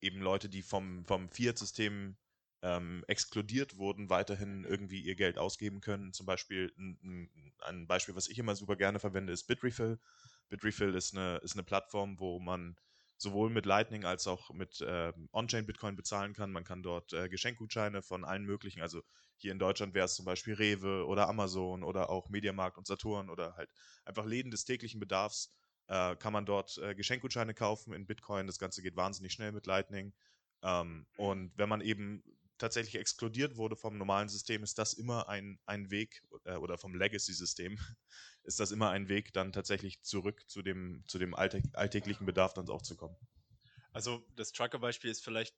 eben Leute, die vom, vom Fiat-System ähm, exkludiert wurden, weiterhin irgendwie ihr Geld ausgeben können. Zum Beispiel ein, ein, Beispiel, was ich immer super gerne verwende, ist Bitrefill. Bitrefill ist eine, ist eine Plattform, wo man sowohl mit Lightning als auch mit äh, On-Chain Bitcoin bezahlen kann. Man kann dort äh, Geschenkgutscheine von allen möglichen, also hier in Deutschland wäre es zum Beispiel Rewe oder Amazon oder auch Mediamarkt und Saturn oder halt einfach Läden des täglichen Bedarfs äh, kann man dort äh, Geschenkgutscheine kaufen in Bitcoin. Das Ganze geht wahnsinnig schnell mit Lightning. Ähm, und wenn man eben tatsächlich exkludiert wurde vom normalen System, ist das immer ein, ein Weg, äh, oder vom Legacy-System, ist das immer ein Weg, dann tatsächlich zurück zu dem, zu dem alltäglichen Bedarf dann auch zu kommen. Also das Trucker-Beispiel ist vielleicht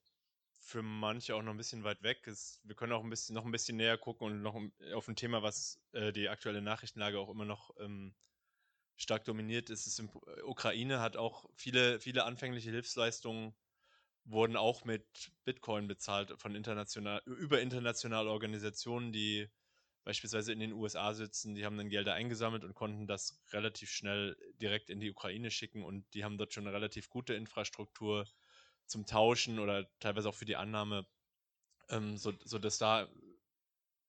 für manche auch noch ein bisschen weit weg. Es, wir können auch ein bisschen, noch ein bisschen näher gucken und noch auf ein Thema, was äh, die aktuelle Nachrichtenlage auch immer noch ähm, stark dominiert. Es ist in äh, Ukraine, hat auch viele, viele anfängliche Hilfsleistungen wurden auch mit Bitcoin bezahlt von international, über internationale Organisationen, die beispielsweise in den USA sitzen, die haben dann Gelder eingesammelt und konnten das relativ schnell direkt in die Ukraine schicken. Und die haben dort schon eine relativ gute Infrastruktur zum Tauschen oder teilweise auch für die Annahme, ähm, so, so da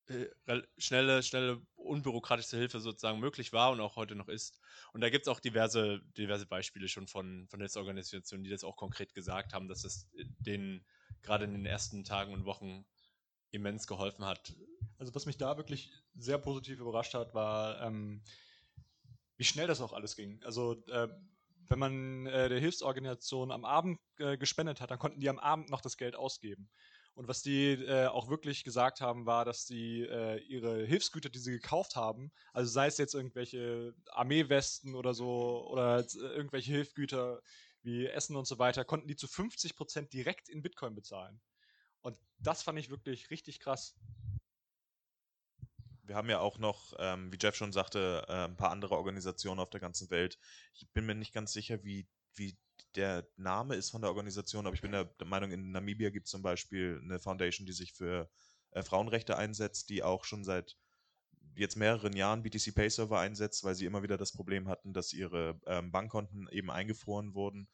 äh, schnelle, schnelle, unbürokratische Hilfe sozusagen möglich war und auch heute noch ist. Und da gibt es auch diverse, diverse Beispiele schon von, von Hilfsorganisationen, die das auch konkret gesagt haben, dass es denen gerade in den ersten Tagen und Wochen immens geholfen hat. Also was mich da wirklich sehr positiv überrascht hat, war, ähm, wie schnell das auch alles ging. Also äh, wenn man äh, der Hilfsorganisation am Abend äh, gespendet hat, dann konnten die am Abend noch das Geld ausgeben. Und was die äh, auch wirklich gesagt haben, war, dass sie äh, ihre Hilfsgüter, die sie gekauft haben, also sei es jetzt irgendwelche Armeewesten oder so oder äh, irgendwelche Hilfsgüter wie Essen und so weiter, konnten die zu 50 Prozent direkt in Bitcoin bezahlen. Und das fand ich wirklich richtig krass. Wir haben ja auch noch, ähm, wie Jeff schon sagte, äh, ein paar andere Organisationen auf der ganzen Welt. Ich bin mir nicht ganz sicher, wie, wie der Name ist von der Organisation, aber ich bin der Meinung, in Namibia gibt es zum Beispiel eine Foundation, die sich für äh, Frauenrechte einsetzt, die auch schon seit jetzt mehreren Jahren BTC Pay Server einsetzt, weil sie immer wieder das Problem hatten, dass ihre ähm, Bankkonten eben eingefroren wurden.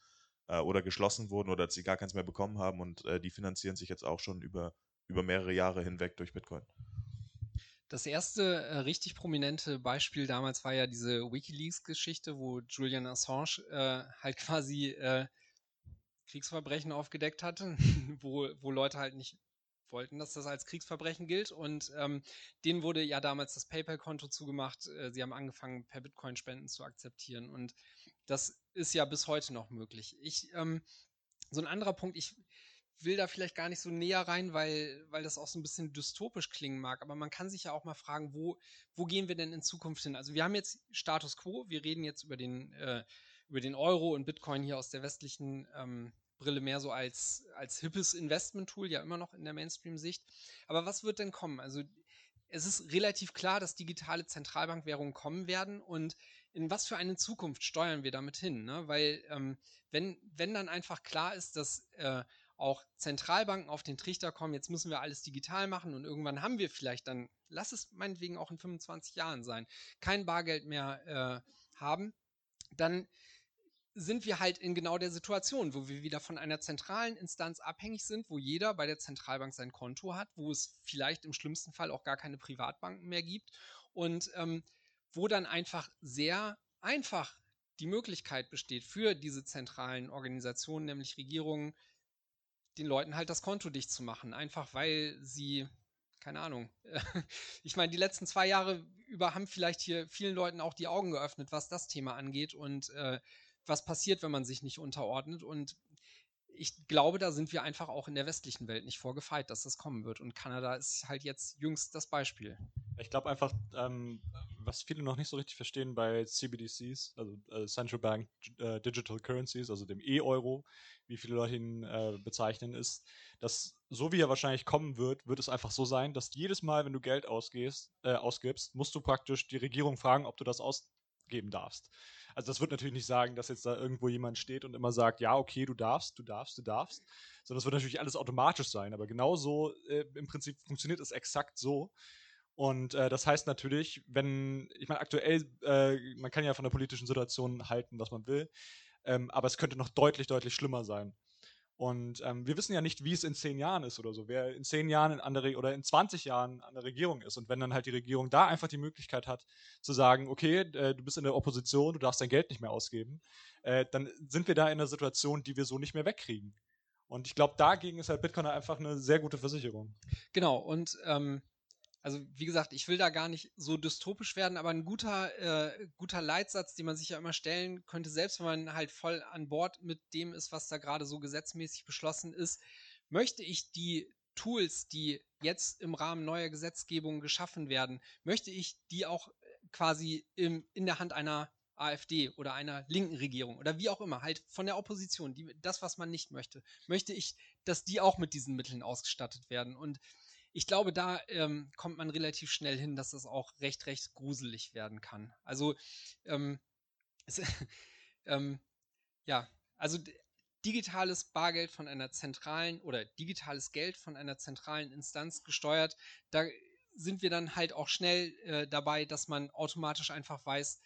äh, oder geschlossen wurden oder dass sie gar keins mehr bekommen haben und äh, die finanzieren sich jetzt auch schon über, über mehrere Jahre hinweg durch Bitcoin. Das erste äh, richtig prominente Beispiel damals war ja diese WikiLeaks-Geschichte, wo Julian Assange äh, halt quasi äh, Kriegsverbrechen aufgedeckt hatte, wo, wo Leute halt nicht wollten, dass das als Kriegsverbrechen gilt. Und ähm, denen wurde ja damals das PayPal-Konto zugemacht. Äh, sie haben angefangen, per Bitcoin Spenden zu akzeptieren. Und das ist ja bis heute noch möglich. Ich, ähm, so ein anderer Punkt, ich will da vielleicht gar nicht so näher rein, weil, weil das auch so ein bisschen dystopisch klingen mag. Aber man kann sich ja auch mal fragen, wo, wo gehen wir denn in Zukunft hin? Also wir haben jetzt Status quo, wir reden jetzt über den, äh, über den Euro und Bitcoin hier aus der westlichen ähm, Brille mehr so als, als hippes Investment-Tool, ja immer noch in der Mainstream-Sicht. Aber was wird denn kommen? Also es ist relativ klar, dass digitale Zentralbankwährungen kommen werden und in was für eine Zukunft steuern wir damit hin? Ne? Weil ähm, wenn, wenn dann einfach klar ist, dass äh, auch Zentralbanken auf den Trichter kommen, jetzt müssen wir alles digital machen und irgendwann haben wir vielleicht dann, lass es meinetwegen auch in 25 Jahren sein, kein Bargeld mehr äh, haben, dann sind wir halt in genau der Situation, wo wir wieder von einer zentralen Instanz abhängig sind, wo jeder bei der Zentralbank sein Konto hat, wo es vielleicht im schlimmsten Fall auch gar keine Privatbanken mehr gibt und ähm, wo dann einfach sehr einfach die Möglichkeit besteht für diese zentralen Organisationen, nämlich Regierungen, den Leuten halt das Konto dicht zu machen, einfach weil sie keine Ahnung. Ich meine, die letzten zwei Jahre über haben vielleicht hier vielen Leuten auch die Augen geöffnet, was das Thema angeht und äh, was passiert, wenn man sich nicht unterordnet. Und ich glaube, da sind wir einfach auch in der westlichen Welt nicht vorgefeit, dass das kommen wird. Und Kanada ist halt jetzt jüngst das Beispiel. Ich glaube einfach, ähm, was viele noch nicht so richtig verstehen bei CBDCs, also äh, Central Bank äh, Digital Currencies, also dem E-Euro, wie viele Leute ihn äh, bezeichnen, ist, dass so wie er wahrscheinlich kommen wird, wird es einfach so sein, dass jedes Mal, wenn du Geld ausgehst, äh, ausgibst, musst du praktisch die Regierung fragen, ob du das ausgeben darfst. Also das wird natürlich nicht sagen, dass jetzt da irgendwo jemand steht und immer sagt, ja, okay, du darfst, du darfst, du darfst, sondern es wird natürlich alles automatisch sein. Aber genauso äh, im Prinzip funktioniert es exakt so. Und äh, das heißt natürlich, wenn, ich meine, aktuell, äh, man kann ja von der politischen Situation halten, was man will, ähm, aber es könnte noch deutlich, deutlich schlimmer sein. Und ähm, wir wissen ja nicht, wie es in zehn Jahren ist oder so. Wer in zehn Jahren an der oder in 20 Jahren an der Regierung ist. Und wenn dann halt die Regierung da einfach die Möglichkeit hat, zu sagen, okay, äh, du bist in der Opposition, du darfst dein Geld nicht mehr ausgeben, äh, dann sind wir da in einer Situation, die wir so nicht mehr wegkriegen. Und ich glaube, dagegen ist halt Bitcoin einfach eine sehr gute Versicherung. Genau, und ähm, also wie gesagt, ich will da gar nicht so dystopisch werden, aber ein guter, äh, guter Leitsatz, den man sich ja immer stellen könnte, selbst wenn man halt voll an Bord mit dem ist, was da gerade so gesetzmäßig beschlossen ist, möchte ich die Tools, die jetzt im Rahmen neuer Gesetzgebung geschaffen werden, möchte ich die auch äh, quasi im, in der Hand einer AfD oder einer linken Regierung oder wie auch immer, halt von der Opposition, die, das, was man nicht möchte, möchte ich, dass die auch mit diesen Mitteln ausgestattet werden. Und ich glaube, da ähm, kommt man relativ schnell hin, dass das auch recht, recht gruselig werden kann. Also, ähm, es, ähm, ja, also digitales Bargeld von einer zentralen oder digitales Geld von einer zentralen Instanz gesteuert, da sind wir dann halt auch schnell äh, dabei, dass man automatisch einfach weiß,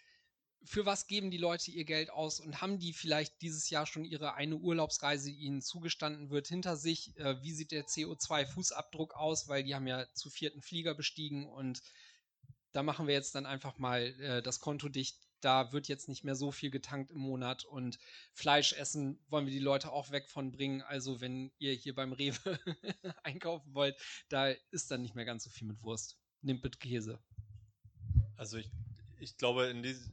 für was geben die Leute ihr Geld aus und haben die vielleicht dieses Jahr schon ihre eine Urlaubsreise, die ihnen zugestanden wird, hinter sich? Äh, wie sieht der CO2-Fußabdruck aus? Weil die haben ja zu vierten Flieger bestiegen und da machen wir jetzt dann einfach mal äh, das Konto dicht. Da wird jetzt nicht mehr so viel getankt im Monat und Fleisch essen wollen wir die Leute auch weg von bringen. Also wenn ihr hier beim Rewe einkaufen wollt, da ist dann nicht mehr ganz so viel mit Wurst. Nehmt mit Käse. Also ich, ich glaube, in diese,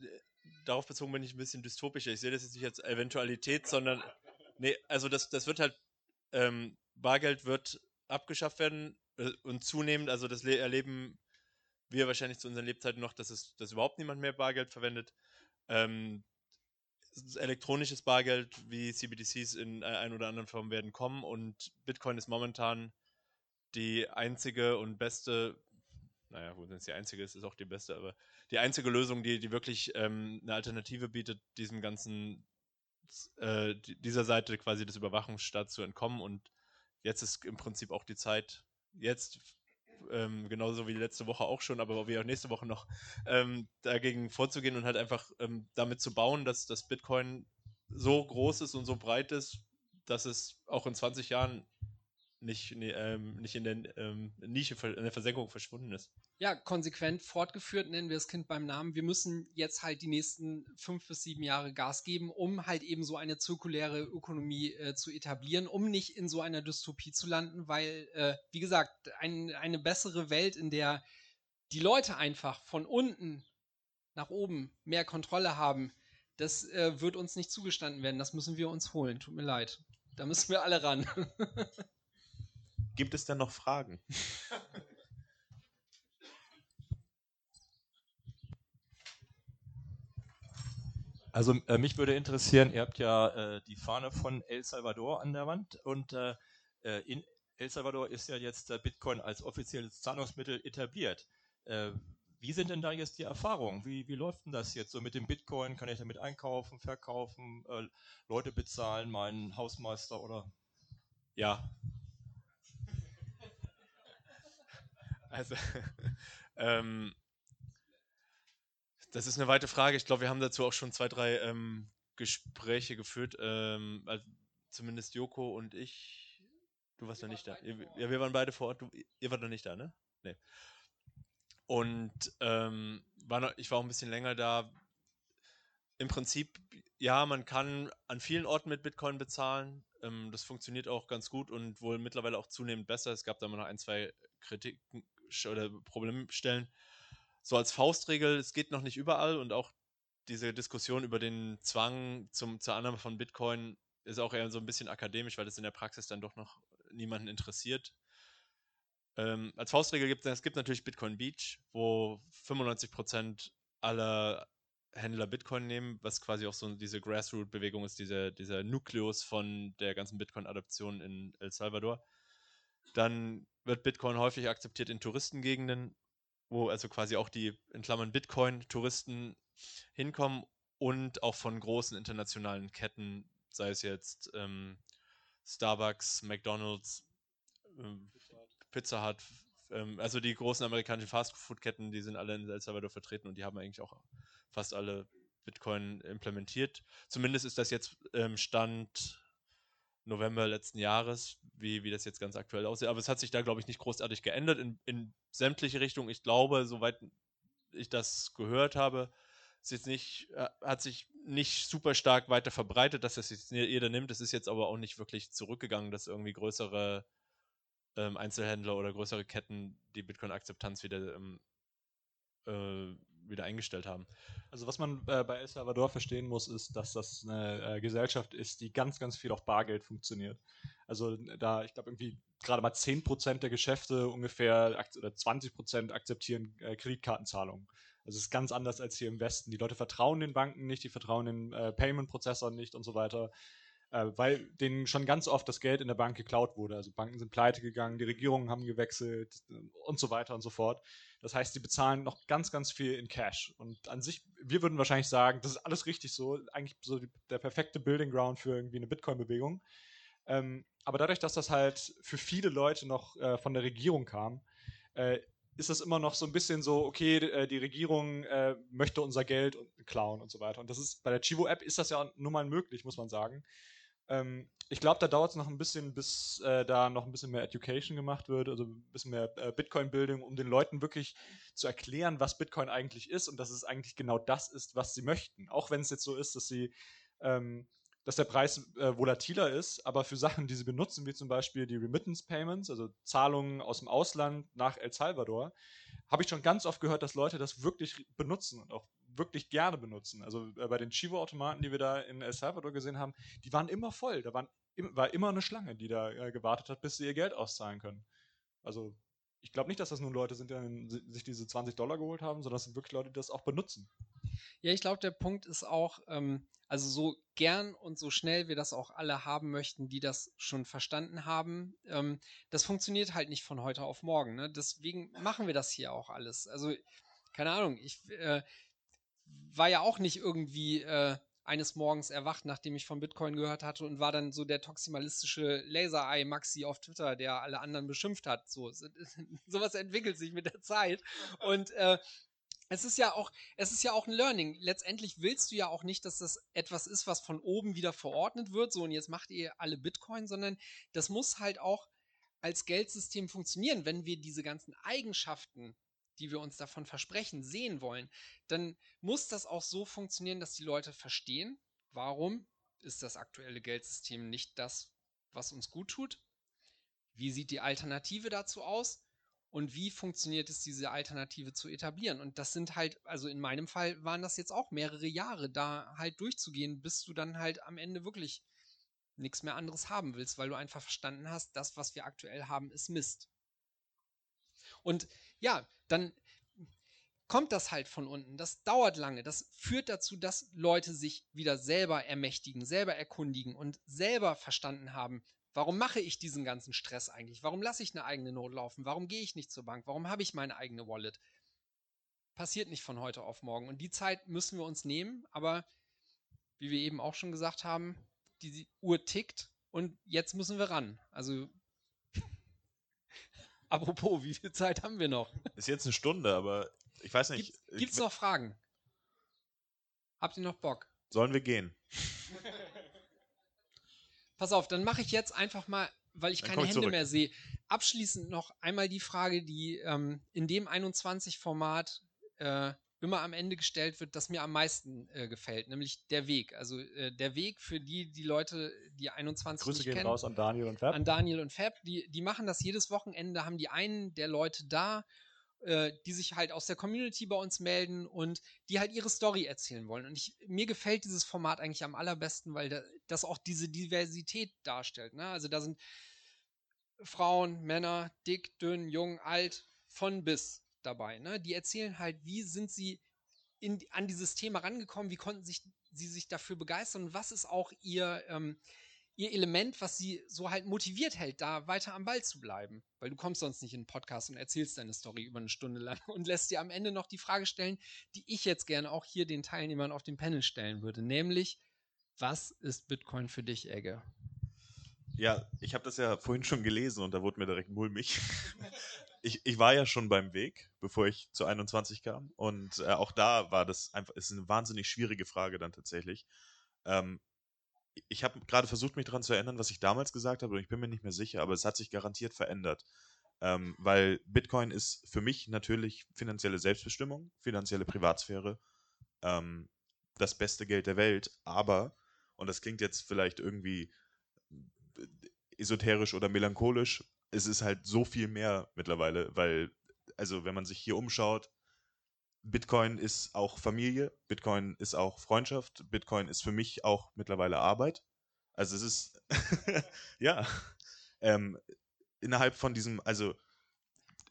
darauf bezogen bin ich ein bisschen dystopischer. Ich sehe das jetzt nicht als Eventualität, sondern nee, also das, das wird halt, ähm, Bargeld wird abgeschafft werden äh, und zunehmend, also das erleben wir wahrscheinlich zu unseren Lebzeiten noch, dass es dass überhaupt niemand mehr Bargeld verwendet. Ähm, elektronisches Bargeld wie CBDCs in äh, ein oder anderen Form werden kommen und Bitcoin ist momentan die einzige und beste naja, wo es die einzige ist, ist auch die beste, aber die einzige Lösung, die, die wirklich ähm, eine Alternative bietet, diesem ganzen, äh, dieser Seite quasi des Überwachungsstaats zu entkommen. Und jetzt ist im Prinzip auch die Zeit, jetzt ähm, genauso wie letzte Woche auch schon, aber wie auch nächste Woche noch, ähm, dagegen vorzugehen und halt einfach ähm, damit zu bauen, dass das Bitcoin so groß ist und so breit ist, dass es auch in 20 Jahren nicht, nee, ähm, nicht in der ähm, Nische, in der Versenkung verschwunden ist. Ja, konsequent fortgeführt nennen wir das Kind beim Namen. Wir müssen jetzt halt die nächsten fünf bis sieben Jahre Gas geben, um halt eben so eine zirkuläre Ökonomie äh, zu etablieren, um nicht in so einer Dystopie zu landen, weil, äh, wie gesagt, ein, eine bessere Welt, in der die Leute einfach von unten nach oben mehr Kontrolle haben, das äh, wird uns nicht zugestanden werden. Das müssen wir uns holen. Tut mir leid. Da müssen wir alle ran. Gibt es denn noch Fragen? Also äh, mich würde interessieren, ihr habt ja äh, die Fahne von El Salvador an der Wand und äh, äh in El Salvador ist ja jetzt Bitcoin als offizielles Zahlungsmittel etabliert. Äh, wie sind denn da jetzt die Erfahrungen? Wie, wie läuft denn das jetzt so mit dem Bitcoin? Kann ich damit einkaufen, verkaufen, äh, Leute bezahlen, meinen Hausmeister oder? Ja. Also, ähm, das ist eine weite Frage. Ich glaube, wir haben dazu auch schon zwei, drei ähm, Gespräche geführt. Ähm, also zumindest Joko und ich. Du warst noch nicht da. Ja, wir waren beide vor Ort. Du, ihr wart noch nicht da, ne? Nee. Und ähm, war noch, ich war auch ein bisschen länger da. Im Prinzip, ja, man kann an vielen Orten mit Bitcoin bezahlen. Ähm, das funktioniert auch ganz gut und wohl mittlerweile auch zunehmend besser. Es gab da mal noch ein, zwei Kritiken oder Problemstellen. So als Faustregel, es geht noch nicht überall und auch diese Diskussion über den Zwang zum, zur Annahme von Bitcoin ist auch eher so ein bisschen akademisch, weil es in der Praxis dann doch noch niemanden interessiert. Ähm, als Faustregel gibt es gibt natürlich Bitcoin Beach, wo 95% aller Händler Bitcoin nehmen, was quasi auch so diese Grassroot-Bewegung ist, dieser, dieser Nukleus von der ganzen Bitcoin-Adoption in El Salvador. Dann wird Bitcoin häufig akzeptiert in Touristengegenden, wo also quasi auch die, in Klammern Bitcoin-Touristen hinkommen und auch von großen internationalen Ketten, sei es jetzt ähm, Starbucks, McDonalds, ähm, Pizza Hut, ähm, also die großen amerikanischen Fastfood-Ketten, die sind alle in El Salvador vertreten und die haben eigentlich auch fast alle Bitcoin implementiert. Zumindest ist das jetzt ähm, Stand November letzten Jahres, wie, wie das jetzt ganz aktuell aussieht. Aber es hat sich da, glaube ich, nicht großartig geändert in, in sämtliche Richtungen. Ich glaube, soweit ich das gehört habe, ist jetzt nicht, äh, hat sich nicht super stark weiter verbreitet, dass das jetzt jeder nimmt. Es ist jetzt aber auch nicht wirklich zurückgegangen, dass irgendwie größere ähm, Einzelhändler oder größere Ketten die Bitcoin-Akzeptanz wieder, ähm, äh, wieder eingestellt haben. Also was man äh, bei El Salvador verstehen muss, ist, dass das eine äh, Gesellschaft ist, die ganz, ganz viel auf Bargeld funktioniert. Also da, ich glaube, irgendwie gerade mal 10% der Geschäfte ungefähr oder 20% akzeptieren äh, Kreditkartenzahlungen. Also es ist ganz anders als hier im Westen. Die Leute vertrauen den Banken nicht, die vertrauen den äh, Payment-Prozessoren nicht und so weiter äh, weil denen schon ganz oft das Geld in der Bank geklaut wurde. Also Banken sind pleite gegangen, die Regierungen haben gewechselt äh, und so weiter und so fort. Das heißt, sie bezahlen noch ganz, ganz viel in Cash. Und an sich, wir würden wahrscheinlich sagen, das ist alles richtig so, eigentlich so die, der perfekte Building Ground für irgendwie eine Bitcoin-Bewegung. Ähm, aber dadurch, dass das halt für viele Leute noch äh, von der Regierung kam, äh, ist das immer noch so ein bisschen so, okay, äh, die Regierung äh, möchte unser Geld klauen und so weiter. Und das ist bei der Chivo-App ist das ja nun mal möglich, muss man sagen. Ähm, ich glaube, da dauert es noch ein bisschen, bis äh, da noch ein bisschen mehr Education gemacht wird, also ein bisschen mehr äh, Bitcoin-Bildung, um den Leuten wirklich zu erklären, was Bitcoin eigentlich ist und dass es eigentlich genau das ist, was sie möchten. Auch wenn es jetzt so ist, dass sie, ähm, dass der Preis äh, volatiler ist, aber für Sachen, die sie benutzen, wie zum Beispiel die Remittance Payments, also Zahlungen aus dem Ausland nach El Salvador, habe ich schon ganz oft gehört, dass Leute das wirklich benutzen und auch wirklich gerne benutzen. Also äh, bei den Chivo-Automaten, die wir da in El Salvador gesehen haben, die waren immer voll. Da waren, war immer eine Schlange, die da äh, gewartet hat, bis sie ihr Geld auszahlen können. Also ich glaube nicht, dass das nur Leute sind, die sich diese 20 Dollar geholt haben, sondern das sind wirklich Leute, die das auch benutzen. Ja, ich glaube, der Punkt ist auch, ähm, also so gern und so schnell wir das auch alle haben möchten, die das schon verstanden haben, ähm, das funktioniert halt nicht von heute auf morgen. Ne? Deswegen machen wir das hier auch alles. Also, keine Ahnung, ich, äh, war ja auch nicht irgendwie äh, eines Morgens erwacht, nachdem ich von Bitcoin gehört hatte und war dann so der toximalistische Laser-Eye-Maxi auf Twitter, der alle anderen beschimpft hat. So, sowas entwickelt sich mit der Zeit. Und äh, es ist ja auch, es ist ja auch ein Learning. Letztendlich willst du ja auch nicht, dass das etwas ist, was von oben wieder verordnet wird, so und jetzt macht ihr alle Bitcoin, sondern das muss halt auch als Geldsystem funktionieren. Wenn wir diese ganzen Eigenschaften, die wir uns davon versprechen, sehen wollen, dann muss das auch so funktionieren, dass die Leute verstehen, warum ist das aktuelle Geldsystem nicht das, was uns gut tut? Wie sieht die Alternative dazu aus? und wie funktioniert es, diese Alternative zu etablieren. Und das sind halt, also in meinem Fall waren das jetzt auch mehrere Jahre, da halt durchzugehen, bis du dann halt am Ende wirklich nichts mehr anderes haben willst, weil du einfach verstanden hast, das, was wir aktuell haben, ist Mist. Und ja, dann kommt das halt von unten. Das dauert lange. Das führt dazu, dass Leute sich wieder selber ermächtigen, selber erkundigen und selber verstanden haben, Warum mache ich diesen ganzen Stress eigentlich? Warum lasse ich eine eigene Not laufen? Warum gehe ich nicht zur Bank? Warum habe ich meine eigene Wallet? Passiert nicht von heute auf morgen. Und die Zeit müssen wir uns nehmen. Aber wie wir eben auch schon gesagt haben, die Uhr tickt und jetzt müssen wir ran. Also apropos, wie viel Zeit haben wir noch? Ist jetzt eine Stunde, aber ich weiß nicht. Gibt es noch Fragen? Habt ihr noch Bock? Sollen wir gehen? Pass auf, dann mache ich jetzt einfach mal, weil ich Dann keine ich Hände zurück. mehr sehe, abschließend noch einmal die Frage, die ähm, in dem 21-Format äh, immer am Ende gestellt wird, das mir am meisten äh, gefällt, nämlich der Weg. Also äh, der Weg für die, die Leute, die 21 Grüße gehen kennen raus an Daniel und Fab. an Daniel und Fab, die, die machen das jedes Wochenende, haben die einen der Leute da, äh, die sich halt aus der Community bei uns melden und die halt ihre Story erzählen wollen. Und ich, mir gefällt dieses Format eigentlich am allerbesten, weil da, das auch diese Diversität darstellt. Ne? Also da sind Frauen, Männer, dick, dünn, jung, alt, von bis dabei. Ne? Die erzählen halt, wie sind sie in, an dieses Thema rangekommen, wie konnten sich, sie sich dafür begeistern und was ist auch ihr, ähm, ihr Element, was sie so halt motiviert hält, da weiter am Ball zu bleiben. Weil du kommst sonst nicht in einen Podcast und erzählst deine Story über eine Stunde lang und lässt dir am Ende noch die Frage stellen, die ich jetzt gerne auch hier den Teilnehmern auf dem Panel stellen würde, nämlich, was ist Bitcoin für dich, Egge? Ja, ich habe das ja vorhin schon gelesen und da wurde mir direkt mulmig. Ich, ich war ja schon beim Weg, bevor ich zu 21 kam. Und äh, auch da war das einfach, ist eine wahnsinnig schwierige Frage dann tatsächlich. Ähm, ich habe gerade versucht, mich daran zu erinnern, was ich damals gesagt habe, und ich bin mir nicht mehr sicher, aber es hat sich garantiert verändert. Ähm, weil Bitcoin ist für mich natürlich finanzielle Selbstbestimmung, finanzielle Privatsphäre, ähm, das beste Geld der Welt, aber, und das klingt jetzt vielleicht irgendwie äh, esoterisch oder melancholisch, es ist halt so viel mehr mittlerweile, weil, also wenn man sich hier umschaut, Bitcoin ist auch Familie, Bitcoin ist auch Freundschaft, Bitcoin ist für mich auch mittlerweile Arbeit. Also es ist, ja, ähm, innerhalb von diesem, also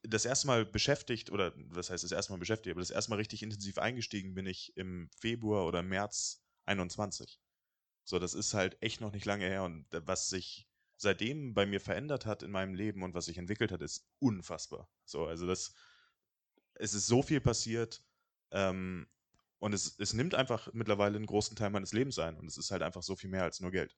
das erste Mal beschäftigt, oder was heißt das erste Mal beschäftigt, aber das erste Mal richtig intensiv eingestiegen bin ich im Februar oder März 21. So, das ist halt echt noch nicht lange her und was sich seitdem bei mir verändert hat in meinem Leben und was sich entwickelt hat, ist unfassbar. So, also das, es ist so viel passiert ähm, und es, es nimmt einfach mittlerweile einen großen Teil meines Lebens ein und es ist halt einfach so viel mehr als nur Geld.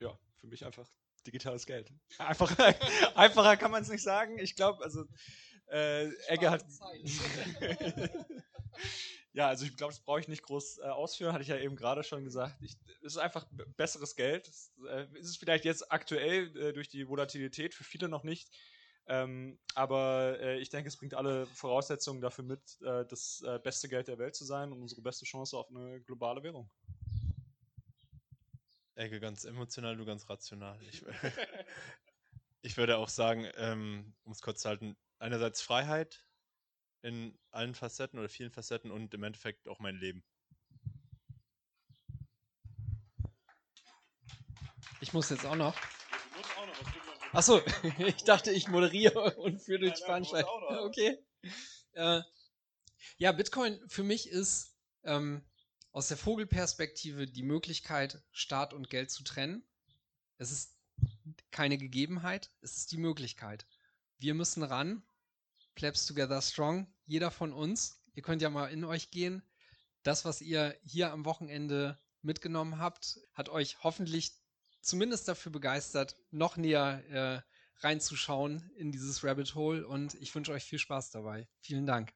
ja, für mich einfach digitales Geld. Einfach, einfacher kann man es nicht sagen. Ich glaube, also äh, Egge hat. ja, also ich glaube, das brauche ich nicht groß äh, ausführen, hatte ich ja eben gerade schon gesagt. Ich, es ist einfach besseres Geld. Es äh, ist es vielleicht jetzt aktuell äh, durch die Volatilität für viele noch nicht. Ähm, aber äh, ich denke, es bringt alle Voraussetzungen dafür mit, äh, das äh, beste Geld der Welt zu sein und unsere beste Chance auf eine globale Währung. Ecke ganz emotional, du ganz rational. Ich, ich würde auch sagen, ähm, um es kurz zu halten, einerseits Freiheit in allen Facetten oder vielen Facetten und im Endeffekt auch mein Leben. Ich muss jetzt auch noch. Achso, ich dachte, ich moderiere und führe durch die Veranstaltung. Okay. Äh, ja, Bitcoin für mich ist ähm, aus der Vogelperspektive die Möglichkeit, Staat und Geld zu trennen. Es ist keine Gegebenheit, es ist die Möglichkeit. Wir müssen ran. Plebs together strong. Jeder von uns. Ihr könnt ja mal in euch gehen. Das, was ihr hier am Wochenende mitgenommen habt, hat euch hoffentlich zumindest dafür begeistert, noch näher äh, reinzuschauen in dieses Rabbit Hole und ich wünsche euch viel Spaß dabei. Vielen Dank.